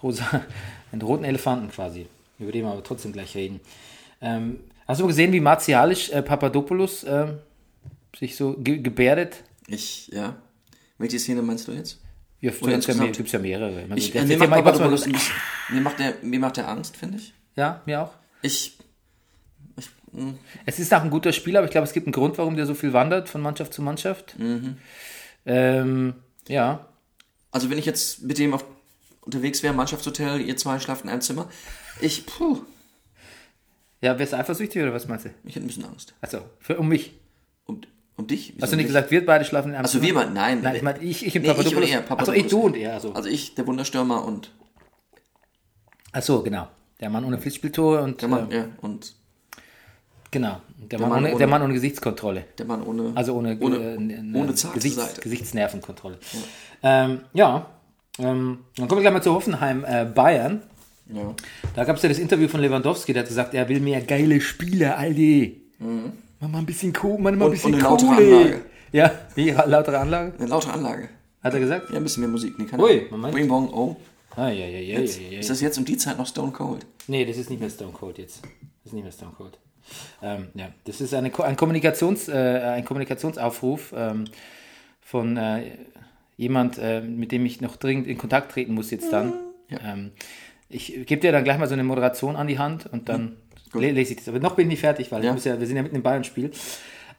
rosa, (laughs) einen roten Elefanten quasi, über den wir aber trotzdem gleich reden. Ähm, hast du gesehen, wie martialisch äh, Papadopoulos äh, sich so ge gebärdet? Ich, ja. Welche Szene meinst du jetzt? Ja, gibt gibt's ja mehrere. Ich meine, Ich, äh, mir, macht mal- Papadopoulos ein bisschen, mir, macht der, mir macht der Angst, finde ich. Ja, mir auch. Ich, ich mh, Es ist auch ein guter Spieler, aber ich glaube, es gibt einen Grund, warum der so viel wandert von Mannschaft zu Mannschaft. Mhm. Ähm, ja, also wenn ich jetzt mit dem auf, unterwegs wäre, Mannschaftshotel, ihr zwei schlaft in einem Zimmer, ich, puh, ja, wärst du eifersüchtig oder was meinst du? ich hätte ein bisschen Angst. Achso, für, um mich. Um, um dich? Wieso Hast du nicht gesagt, wir beide schlafen in einem Achso, Zimmer? wir beide, nein. Nein, ich meine, ich, ich und Nee, ich Papadopoulos. und er, Achso, Papadopoulos. ich, du und er. Also. Also ich, der Wunderstürmer und Achso, genau. Der Mann ohne Pflichtspieltore und der Mann, äh, ja, und genau. Der, Der Mann, Mann ohne, ohne- der Mann ohne Gesichtskontrolle. der Mann ohne, Also ohne, ohne, äh, ohne Gesichts. Gesichtsnervenkontrolle. Ja, ähm, ja. Ähm, dann kommen wir gleich mal zu Hoffenheim äh, Bayern. Ja. Da gab es ja das Interview von Lewandowski, der hat gesagt, er will mehr geile Spieler, Aldi. Mach mal ein bisschen Kohle, mach mal ein Mhm. Und- bisschen und eine lautere Kohle. Anlage. Ja, wie lautere Anlage? Eine laute Anlage. Hat er gesagt? Ja, ein bisschen mehr Musik. Nee, keine Ui. Moment. Bing Bong, oh. Ah, ja, ja, ja, Jetzt, ja, ja, Ist das jetzt um die Zeit noch Stone Cold? Nee, das ist nicht mehr Stone Cold jetzt. Das ist nicht mehr Stone Cold. Ähm, ja, das ist eine, ein, Kommunikations, äh, ein Kommunikationsaufruf ähm, von äh, jemand, äh, mit dem ich noch dringend in Kontakt treten muss jetzt dann. Ja. Ähm, ich gebe dir dann gleich mal so eine Moderation an die Hand und dann Le lese ich das. Aber noch bin ich nicht fertig, weil Ja. ich muss ja, wir sind ja mitten im Bayern-Spiel.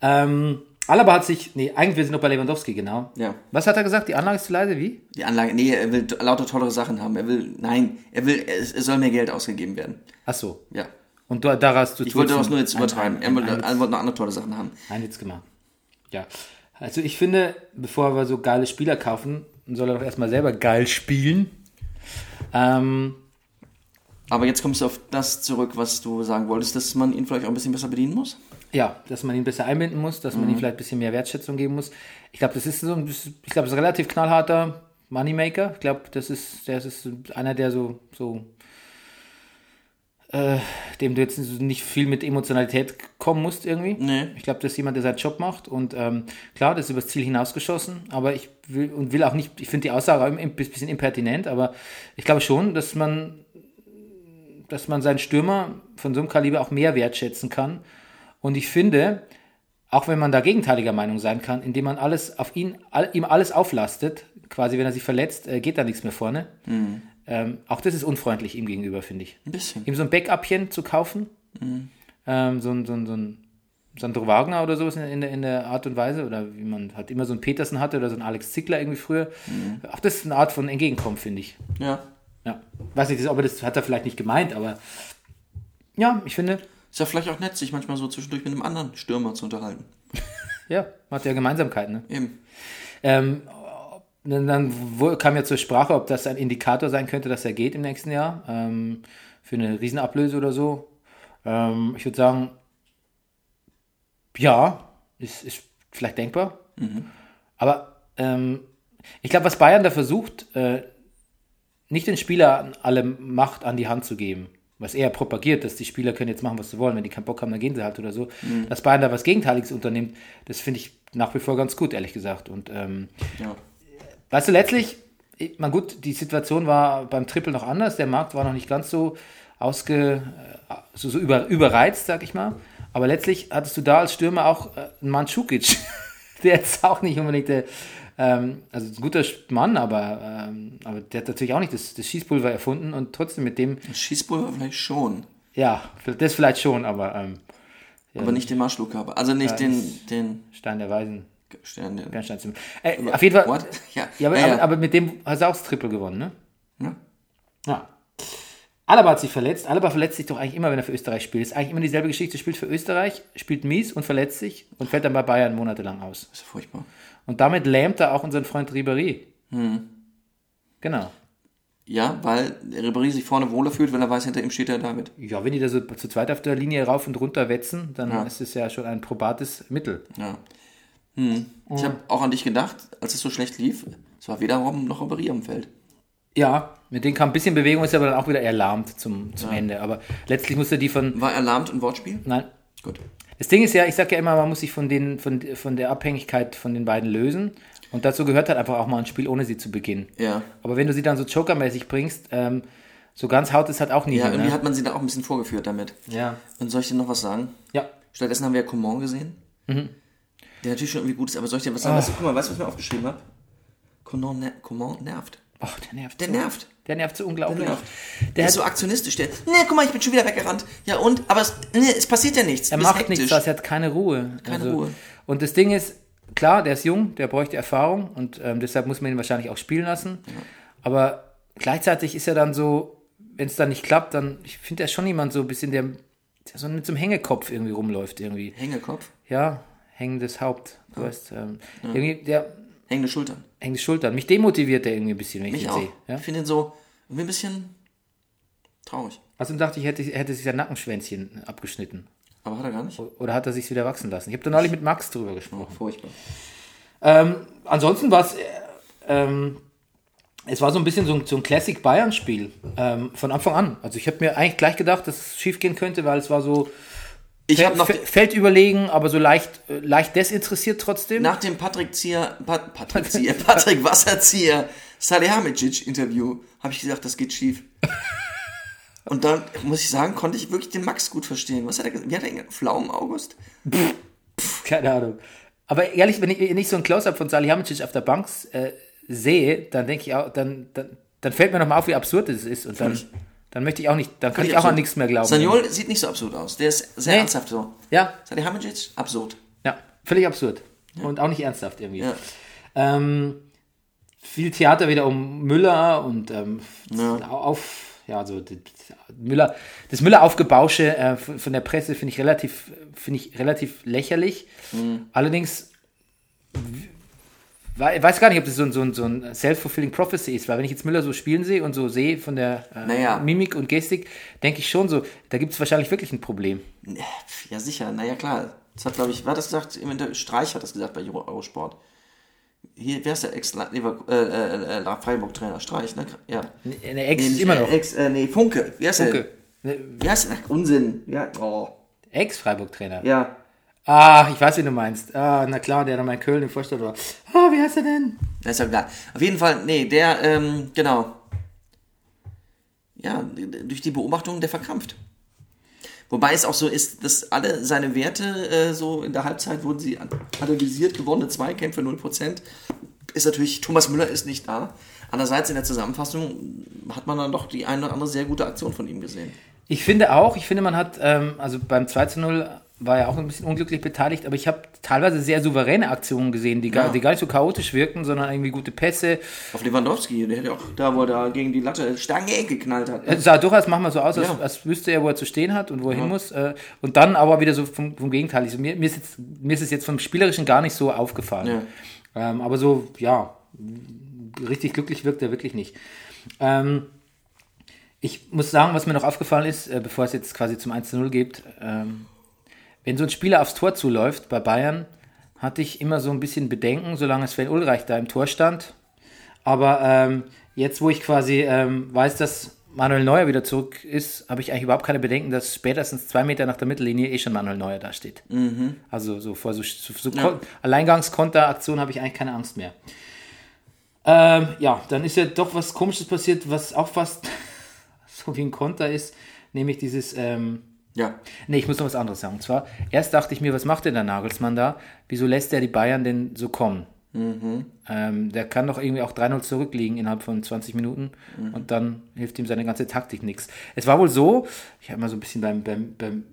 Ähm, Alaba hat sich, nee, eigentlich wir sind noch bei Lewandowski, genau. Ja. Was hat er gesagt? Die Anlage ist zu leise, wie? Die Anlage, nee, er will lauter tollere Sachen haben. Er will, nein, er will, es, es soll mehr Geld ausgegeben werden. Ach so. Ja. Und du, daraus du Ich wollte das nur jetzt übertreiben. Ein, Er ein, wollte, ein, er wollte noch andere tolle Sachen haben. ein Witz gemacht. Ja. Also ich finde, bevor wir so geile Spieler kaufen, soll er doch erstmal selber geil spielen. Ähm, Aber jetzt kommst du auf das zurück, was du sagen wolltest, dass man ihn vielleicht auch ein bisschen besser bedienen muss. ja, dass man ihn besser einbinden muss, dass man ihm vielleicht ein bisschen mehr Wertschätzung geben muss. Ich glaube, das ist so ein, ich glaube, das ist relativ knallharter Moneymaker. Ich glaube, das ist, das ist einer, der so, so äh, dem du jetzt nicht viel mit Emotionalität kommen musst irgendwie. Nee. Ich glaube, das ist jemand, der seinen Job macht und ähm, klar, das ist übers Ziel hinausgeschossen, aber ich will und will auch nicht, ich finde die Aussage ein bisschen impertinent, aber ich glaube schon, dass man dass man seinen Stürmer von so einem Kaliber auch mehr wertschätzen kann. Und ich finde, auch wenn man da gegenteiliger Meinung sein kann, indem man alles auf ihn, all, ihm alles auflastet, quasi wenn er sich verletzt, äh, geht da nichts mehr vorne. Ähm, auch das ist unfreundlich ihm gegenüber, finde ich. Ein bisschen. Ihm so ein Backupchen zu kaufen, ähm, so ein, so ein, so ein Sandro Wagner oder sowas in, der, in der Art und Weise, oder wie man halt immer so einen Petersen hatte oder so einen Alex Zickler irgendwie früher. Auch das ist eine Art von Entgegenkommen, finde ich. Ja. Ja. Weiß nicht, ob er das hat er vielleicht nicht gemeint, aber ja, ich finde, Ist ja vielleicht auch nett, sich manchmal so zwischendurch mit einem anderen Stürmer zu unterhalten. (laughs) ja, hat ja Gemeinsamkeiten. Ne? Eben. Ähm, dann kam ja zur Sprache, ob das ein Indikator sein könnte, dass er geht im nächsten Jahr ähm, für eine Riesenablöse oder so. Ähm, ich würde sagen, ja, ist, ist vielleicht denkbar. Aber ähm, ich glaube, was Bayern da versucht, äh, nicht den Spielern alle Macht an die Hand zu geben, was er propagiert, dass die Spieler können jetzt machen, was sie wollen, wenn die keinen Bock haben, dann gehen sie halt oder so. Dass Bayern da was Gegenteiliges unternimmt, das finde ich nach wie vor ganz gut, ehrlich gesagt. Und ähm, Ja. Weißt du, letztlich, ich- man gut, die Situation war beim Triple noch anders. Der Markt war noch nicht ganz so ausge, äh, so, so über, überreizt, sag ich mal. Aber letztlich hattest du da als Stürmer auch äh, einen Mandschukic, (laughs) der jetzt auch nicht unbedingt der, ähm, also ein guter Mann, aber, ähm, aber der hat natürlich auch nicht das, das Schießpulver erfunden und trotzdem mit dem, Schießpulver vielleicht schon, ja, das vielleicht schon, aber ähm, aber nicht den Marschflugkörper. Also nicht den, den Stein der Weisen, Stern. Den, Bernsteinzimmer. Äh, auf jeden Fall, What? (laughs) Ja, ja, aber, ja, ja. Aber, aber mit dem hast du auch das Triple gewonnen, ne? Ja. Ja. Alaba hat sich verletzt. Alaba verletzt sich doch eigentlich immer, wenn er für Österreich spielt. Ist eigentlich immer dieselbe Geschichte. Spielt für Österreich, spielt mies und verletzt sich und fällt dann bei Bayern monatelang aus. ist ja furchtbar. Und damit lähmt er auch unseren Freund Ribéry. Hm. Genau. Ja, weil Ribéry sich vorne wohler fühlt, wenn er weiß, hinter ihm steht der David. Ja, wenn die da so zu zweit auf der Linie rauf und runter wetzen, dann Ja. ist es ja schon ein probates Mittel. Ja. Hm. Ich habe auch an dich gedacht, als es so schlecht lief. Es war weder Robben noch Ribéry am Feld. Ja, mit denen kam ein bisschen Bewegung, ist aber dann auch wieder erlahmt zum, zum Ende. Aber letztlich musste die von. War erlahmt ein Wortspiel? Nein, Gut. Das Ding ist ja, ich sage ja immer, man muss sich von, den, von, von der Abhängigkeit von den beiden lösen. Und dazu gehört halt einfach auch mal ein Spiel, ohne sie zu beginnen. Ja. Aber wenn du sie dann so Jokermäßig bringst, ähm, so ganz haut es halt auch nie Ja, hin. irgendwie Ne? hat man sie da auch ein bisschen vorgeführt damit. Ja. Und soll ich dir noch was sagen? Ja. Stattdessen haben wir ja Coman gesehen. Mhm. Der natürlich schon irgendwie gut ist, aber soll ich dir was sagen? Weißt du, guck mal, weißt du, was ich mir aufgeschrieben habe? Coman, ner Coman nervt. Oh, der nervt. Der so. nervt. Der nervt so unglaublich. Der nervt. Der Der ist so aktionistisch. Der, ne, guck mal, ich bin schon wieder weggerannt. Ja und? Aber es, ne, es passiert ja nichts. er macht hektisch. nichts, draus, er hat keine Ruhe. Also, Keine Ruhe. Und das Ding ist, klar, der ist jung, der bräuchte Erfahrung und ähm, deshalb muss man ihn wahrscheinlich auch spielen lassen. Aber gleichzeitig ist er dann so, wenn es dann nicht klappt, dann, ich finde, er ist schon jemand so ein bisschen, der, der so mit so einem Hängekopf irgendwie rumläuft irgendwie. Hängekopf, Ja, hängendes Haupt. Du weißt, ähm, irgendwie, der hängende Schultern. Die Schultern. Mich demotiviert der irgendwie ein bisschen, wenn ich Mich ihn auch. sehe. Ja? Ich finde ihn so irgendwie ein bisschen traurig. Außerdem dachte ich, hätte, hätte sich sein Nackenschwänzchen abgeschnitten. Aber hat er gar nicht. Oder hat er sich wieder wachsen lassen? Ich habe da neulich mit Max drüber gesprochen. Furchtbar. Ähm, ansonsten war es, äh, ähm, es war so ein bisschen so ein, so ein Classic Bayern-Spiel ähm, von Anfang an. Also ich habe mir eigentlich gleich gedacht, dass es schief gehen könnte, weil es war so Ich Fel- habe noch Fe- Feldüberlegen, aber so leicht, äh, leicht desinteressiert trotzdem. nach dem Patrick Zier, Pat, Patrick Zier, (laughs) Patrick Wasserzieher Salihamidzic Interview habe ich gesagt, das geht schief. (laughs) Und dann muss ich sagen, konnte ich wirklich den Max gut verstehen. Was hat er gesagt? Wie hat er gesagt? Pflaumen August? Keine Ahnung. Aber ehrlich, wenn ich nicht so ein Close-Up von Salihamidzic auf der Bank äh, sehe, dann denke ich auch, dann, dann, dann fällt mir nochmal auf, wie absurd es ist. Und dann. Dann möchte ich auch nicht, dann kann Völlig ich auch an absurd. nichts mehr glauben. Saniol sieht nicht so absurd aus. Der ist sehr Nee. ernsthaft so. Ja, Salihamidzic, absurd. ja, völlig absurd. Und auch nicht ernsthaft irgendwie. Ja. Ähm, viel Theater wieder um Müller und ähm, Ja. auf, ja, so die- Müller, das Müller aufgebausche äh, von von der Presse finde ich relativ, finde ich relativ lächerlich. Mhm. Allerdings ich weiß gar nicht, ob das so ein, so ein, so ein self-fulfilling prophecy ist, weil wenn ich jetzt Müller so spielen sehe und so sehe von der äh, Naja. Mimik und Gestik, denke ich schon so, da gibt es wahrscheinlich wirklich ein Problem. Ja, sicher. Naja, klar. Das hat, glaube ich, wer hat das gesagt? Streich hat das gesagt bei Euro- Eurosport. Hier, wer ist der Ex-Freiburg-Trainer? Äh, äh, äh, Freiburg-Trainer? Streich, ne? Ja. Eine Ex Nee, ist immer noch. Ex, äh, nee, Funke. Wie heißt Funke. der? Wie heißt der? Ach, Unsinn. Ja, oh. Ex-Freiburg-Trainer. Ja. Ah, ich weiß, wie du meinst. Ah, na klar, der mal in Köln im Vorstand war. Ah, wie heißt er denn? Das ist ja klar. Auf jeden Fall, nee, der, ähm, genau. Ja, durch die Beobachtung, der verkrampft. Wobei es auch so ist, dass alle seine Werte äh, so in der Halbzeit wurden sie an- analysiert, gewonnene Zweikämpfe 0%. Ist natürlich, Thomas Müller ist nicht da. Andererseits in der Zusammenfassung hat man dann doch die eine oder andere sehr gute Aktion von ihm gesehen. Ich finde auch, ich finde, man hat, ähm, also beim 2 zu 0 war ja auch ein bisschen unglücklich beteiligt, aber ich habe teilweise sehr souveräne Aktionen gesehen, die, gar, Ja. die gar nicht so chaotisch wirkten, sondern irgendwie gute Pässe. Auf Lewandowski, der ja auch da, wo er da gegen die Latte Stange geknallt hat. Es sah durchaus manchmal so aus, als, Ja. als wüsste er, wo er zu stehen hat und wo er hin muss. Äh, und dann aber wieder so vom, vom Gegenteil. Also mir, mir, ist jetzt, mir ist es jetzt vom Spielerischen gar nicht so aufgefallen. Ähm, aber so, ja, richtig glücklich wirkt er wirklich nicht. Ähm, ich muss sagen, was mir noch aufgefallen ist, äh, bevor es jetzt quasi zum 1 zu 0 geht, ähm, wenn so ein Spieler aufs Tor zuläuft bei Bayern, hatte ich immer so ein bisschen Bedenken, solange Sven Ulreich da im Tor stand. Aber ähm, jetzt, wo ich quasi ähm, weiß, dass Manuel Neuer wieder zurück ist, habe ich eigentlich überhaupt keine Bedenken, dass spätestens zwei Meter nach der Mittellinie eh schon Manuel Neuer da steht. Also so vor so, so, so Kon- Alleingangskonteraktion habe ich eigentlich keine Angst mehr. Ähm, ja, dann ist ja doch was Komisches passiert, was auch fast (laughs) so wie ein Konter ist, nämlich dieses ähm, Ja. Nee, ich muss noch was anderes sagen. Und zwar, erst dachte ich mir, was macht denn der Nagelsmann da? Wieso lässt er die Bayern denn so kommen? Ähm, der kann doch irgendwie auch 3-0 zurückliegen innerhalb von 20 Minuten und dann hilft ihm seine ganze Taktik nichts. Es war wohl so, ich habe mal so ein bisschen beim, beim, beim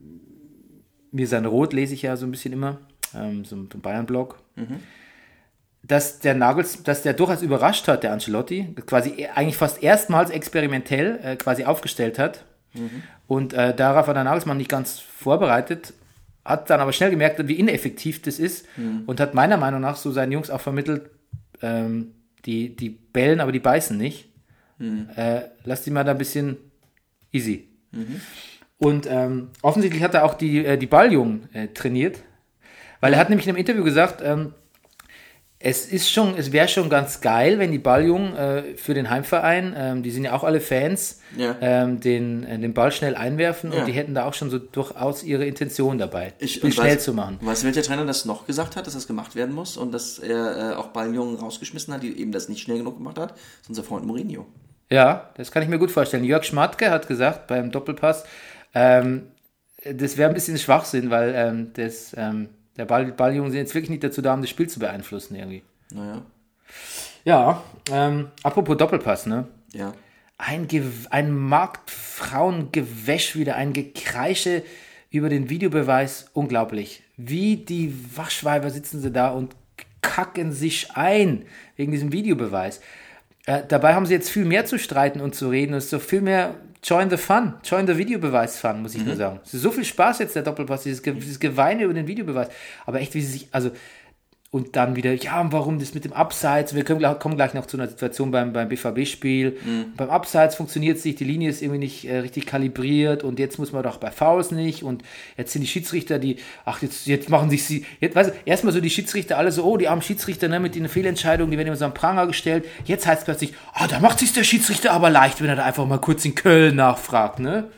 Mir sein Rot lese ich ja so ein bisschen immer, ähm, so ein Bayern-Blog, dass der Nagels, dass der durchaus überrascht hat, der Ancelotti, quasi eigentlich fast erstmals experimentell äh, quasi aufgestellt hat. Und äh, darauf war der Nagelsmann nicht ganz vorbereitet, hat dann aber schnell gemerkt, wie ineffektiv das ist und hat meiner Meinung nach so seinen Jungs auch vermittelt, ähm, die, die bellen, aber die beißen nicht. Äh, lass die mal da ein bisschen easy. Und ähm, offensichtlich hat er auch die, äh, die Balljungen äh, trainiert, weil er hat nämlich in einem Interview gesagt, ähm, es ist schon, es wäre schon ganz geil, wenn die Balljungen äh, für den Heimverein, ähm, die sind ja auch alle Fans, Ja. ähm, den, äh, den Ball schnell einwerfen Ja. und die hätten da auch schon so durchaus ihre Intention dabei, Ich, Spiel schnell weiß- zu machen. Weißt du, welcher Trainer das noch gesagt hat, dass das gemacht werden muss und dass er äh, auch Balljungen rausgeschmissen hat, die eben das nicht schnell genug gemacht hat? Das ist unser Freund Mourinho. Ja, das kann ich mir gut vorstellen. Jörg Schmatke hat gesagt beim Doppelpass, ähm, das wäre ein bisschen Schwachsinn, weil ähm, das, ähm, der Ball, Balljungen sind jetzt wirklich nicht dazu da, um das Spiel zu beeinflussen irgendwie. Naja, Ja, ähm, apropos Doppelpass, ne? ja. ein, Ge ein Marktfrauengewäsch wieder, ein Gekreische über den Videobeweis. Unglaublich. Wie die Waschweiber sitzen sie da und kacken sich ein wegen diesem Videobeweis. Äh, dabei haben sie jetzt viel mehr zu streiten und zu reden. Es ist so viel mehr Join the Fun, Join the Videobeweis Fun, muss ich nur sagen. Es ist so viel Spaß jetzt, der Doppelpass, dieses, Ge dieses Geweine über den Videobeweis. Aber echt, wie sie sich, also, und dann wieder, ja, und warum das mit dem Abseits? Wir können, kommen gleich noch zu einer Situation beim, beim BVB-Spiel. Beim Abseits funktioniert es nicht, die Linie ist irgendwie nicht äh, richtig kalibriert und jetzt muss man doch bei Fouls nicht und jetzt sind die Schiedsrichter, die, ach, jetzt, jetzt machen sich sie, jetzt, weißt du, erstmal so die Schiedsrichter alle so, oh, die armen Schiedsrichter, ne, mit den Fehlentscheidungen, die werden immer so am Pranger gestellt. Jetzt heißt es plötzlich, ah, da macht sich der Schiedsrichter aber leicht, wenn er da einfach mal kurz in Köln nachfragt, ne?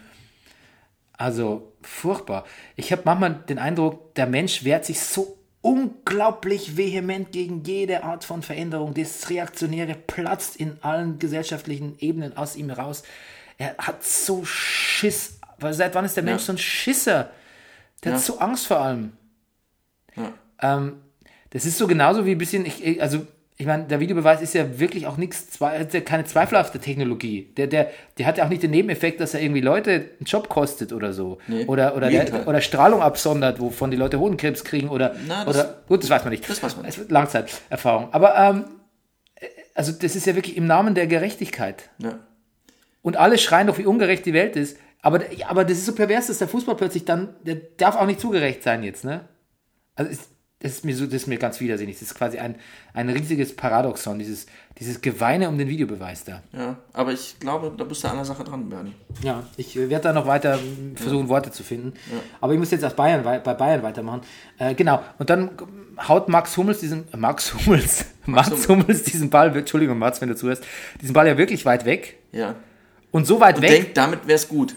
Also furchtbar. Ich habe manchmal den Eindruck, der Mensch wehrt sich so unglaublich vehement gegen jede Art von Veränderung. Das Reaktionäre platzt in allen gesellschaftlichen Ebenen aus ihm raus. Er hat so Schiss. Weil seit wann ist der Mensch so ein Schisser? Der hat so Angst vor allem. Ja. Ähm, das ist so genauso wie ein bisschen, ich, also ich meine, der Videobeweis ist ja wirklich auch nichts, ja keine zweifelhafte Technologie. Der, der, der hat ja auch nicht den Nebeneffekt, dass er irgendwie Leute einen Job kostet oder so. Nee, oder, oder, der, oder Strahlung absondert, wovon die Leute Hodenkrebs kriegen oder, Na, das- oder gut, das weiß man nicht. das weiß man wird Langzeiterfahrung. Aber ähm, also das ist ja wirklich im Namen der Gerechtigkeit. Ja. Und alle schreien doch, wie ungerecht die Welt ist. Aber, aber das ist so pervers, dass der Fußball plötzlich dann, der darf auch nicht zugerecht sein jetzt, ne? Also ist, das ist mir so, das ist mir ganz widersinnig. Das ist quasi ein, ein riesiges Paradoxon, dieses, dieses Geweine um den Videobeweis da. ja, aber ich glaube, da bist du an der Sache dran, Bernie. Ja, ich werde da noch weiter versuchen, Worte zu finden. Aber ich muss jetzt aus Bayern, bei Bayern weitermachen. Äh, genau. Und dann haut Max Hummels diesen, äh, Max Hummels, (laughs) Max Hummels diesen Ball, Entschuldigung, Mats, wenn du zuhörst, diesen Ball ja wirklich weit weg. Ja. Und so weit Und weg, denkt, damit wäre es gut.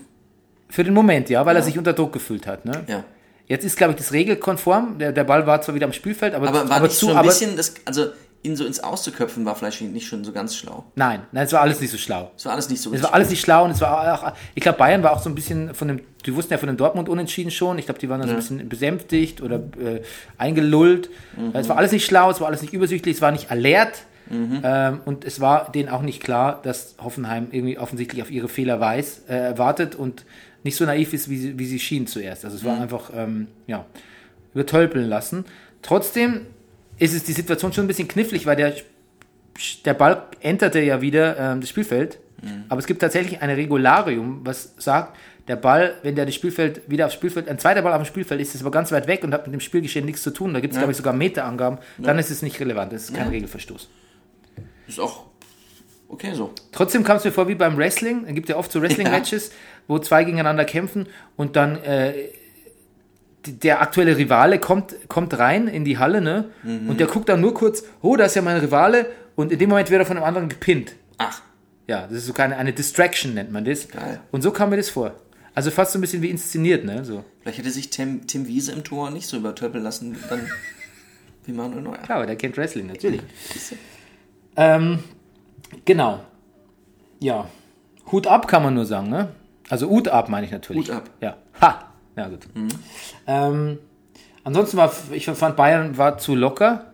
für den Moment, ja, weil er sich unter Druck gefühlt hat. Ne? Ja. Jetzt ist, glaube ich, das regelkonform. Der, der Ball war zwar wieder am Spielfeld, aber, Aber war aber nicht zu, so ein aber, bisschen, das, also ihn so ins Auszuköpfen war vielleicht nicht schon so ganz schlau. Nein, nein, es war alles nicht so schlau. Das war alles nicht so Es war alles nicht schlau und es war auch, ich glaube, Bayern war auch so ein bisschen von dem, die wussten ja von dem Dortmund unentschieden schon. Ich glaube, die waren da so ein bisschen besänftigt oder äh, eingelullt. Es war alles nicht schlau, es war alles nicht übersichtlich, es war nicht alert. Ähm, und es war denen auch nicht klar, dass Hoffenheim irgendwie offensichtlich auf ihre Fehler weiß, äh, wartet und nicht so naiv ist, wie sie, wie sie schien zuerst. Also es war einfach, ähm, ja, übertölpeln lassen. Trotzdem ist es die Situation schon ein bisschen knifflig, weil der der Ball enterte ja wieder ähm, das Spielfeld. Aber es gibt tatsächlich ein Regularium, was sagt, der Ball, wenn der das Spielfeld wieder aufs Spielfeld, ein zweiter Ball auf dem Spielfeld ist, ist aber ganz weit weg und hat mit dem Spielgeschehen nichts zu tun. Da gibt es, glaube ich, sogar Meterangaben. Dann ist es nicht relevant. Das ist kein Regelverstoß. Ist auch okay so. Trotzdem kam es mir vor wie beim Wrestling. Es gibt ja oft so Wrestling-Matches, wo zwei gegeneinander kämpfen und dann äh, der aktuelle Rivale kommt, kommt rein in die Halle, ne? Und der guckt dann nur kurz, oh, da ist ja mein Rivale. Und in dem Moment wird er von einem anderen gepinnt. Ach, Ja, das ist so keine, eine Distraction, nennt man das. Geil. Und so kam mir das vor. Also fast so ein bisschen wie inszeniert, ne? So. vielleicht hätte sich Tim, Tim Wiese im Tor nicht so übertöpeln lassen, dann wie Manuel Neuer. Klar, aber der kennt Wrestling, natürlich. Ähm, genau. Ja. Hut ab kann man nur sagen, ne? Also Hut ab meine ich natürlich. Hut ab. Ja. Ha! Ja, gut. Ähm, ansonsten war, ich fand Bayern war zu locker.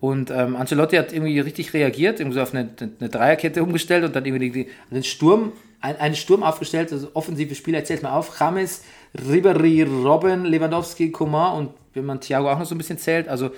Und ähm, Ancelotti hat irgendwie richtig reagiert, irgendwie so auf eine, eine Dreierkette umgestellt und dann irgendwie die, den Sturm, ein, einen Sturm aufgestellt, also offensive Spieler, erzählt mal auf, James, Ribery, Robben, Lewandowski, Coman und wenn man Thiago auch noch so ein bisschen zählt, also